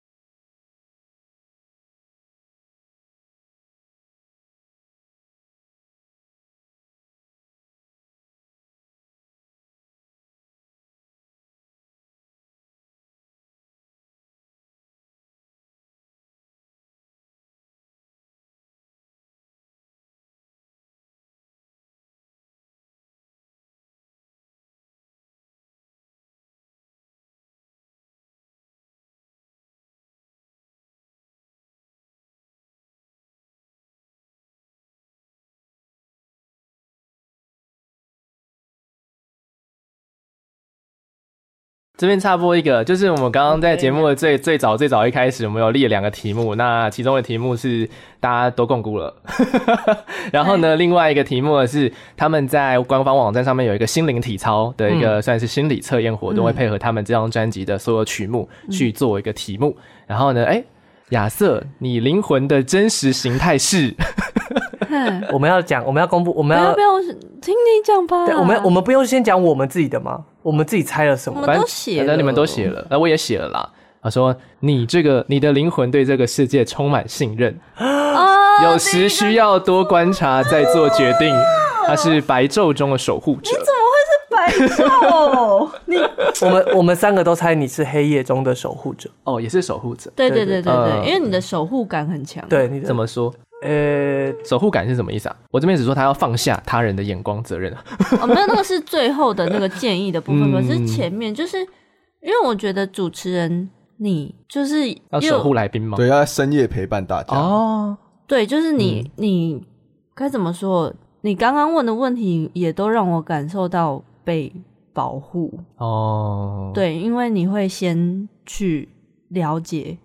这边插播一个，就是我们刚刚在节目的最最早最早一开始，我们有列两个题目，那其中的题目是大家都共估了，然后呢，另外一个题目是他们在官方网站上面有一个心灵体操的一个算是心理测验活动，会配合他们这张专辑的所有曲目去做一个题目，然后呢，哎，亚瑟，你灵魂的真实形态是？我们要讲，我们要公布，我们要不要听你讲吧？对，我们我们不用先讲我们自己的吗？我们自己猜了什么？我们都写了，反正你们都写了，那我也写了啦。他说：“你这个，你的灵魂对这个世界充满信任，有时需要多观察再做决定。他是白昼中的守护者。你怎么会是白昼？你 我们我们三个都猜你是黑夜中的守护者。哦，也是守护者。对对对对对，因为你的守护感很强。对，你怎么说？”呃，守护感是什么意思啊？我这边只说他要放下他人的眼光责任啊。哦，没有，那个是最后的那个建议的部分。可是前面就是因为我觉得主持人你就是要守护来宾吗？对，要在深夜陪伴大家。哦，对，就是你，你该怎么说？你刚刚问的问题也都让我感受到被保护哦。对，因为你会先去了解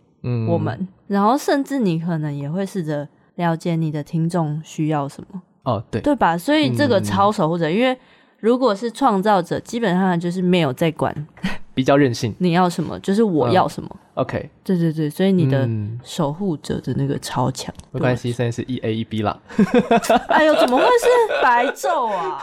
我们，然后甚至你可能也会试着。了解你的听众需要什么哦，对对吧？所以这个超守护者，嗯、因为如果是创造者，基本上就是没有在管，比较任性。你要什么就是我要什么。哦、OK，对对对，所以你的守护者的那个超强。没关系，现在是一 A 一 B 啦。哎呦，怎么会是白昼啊？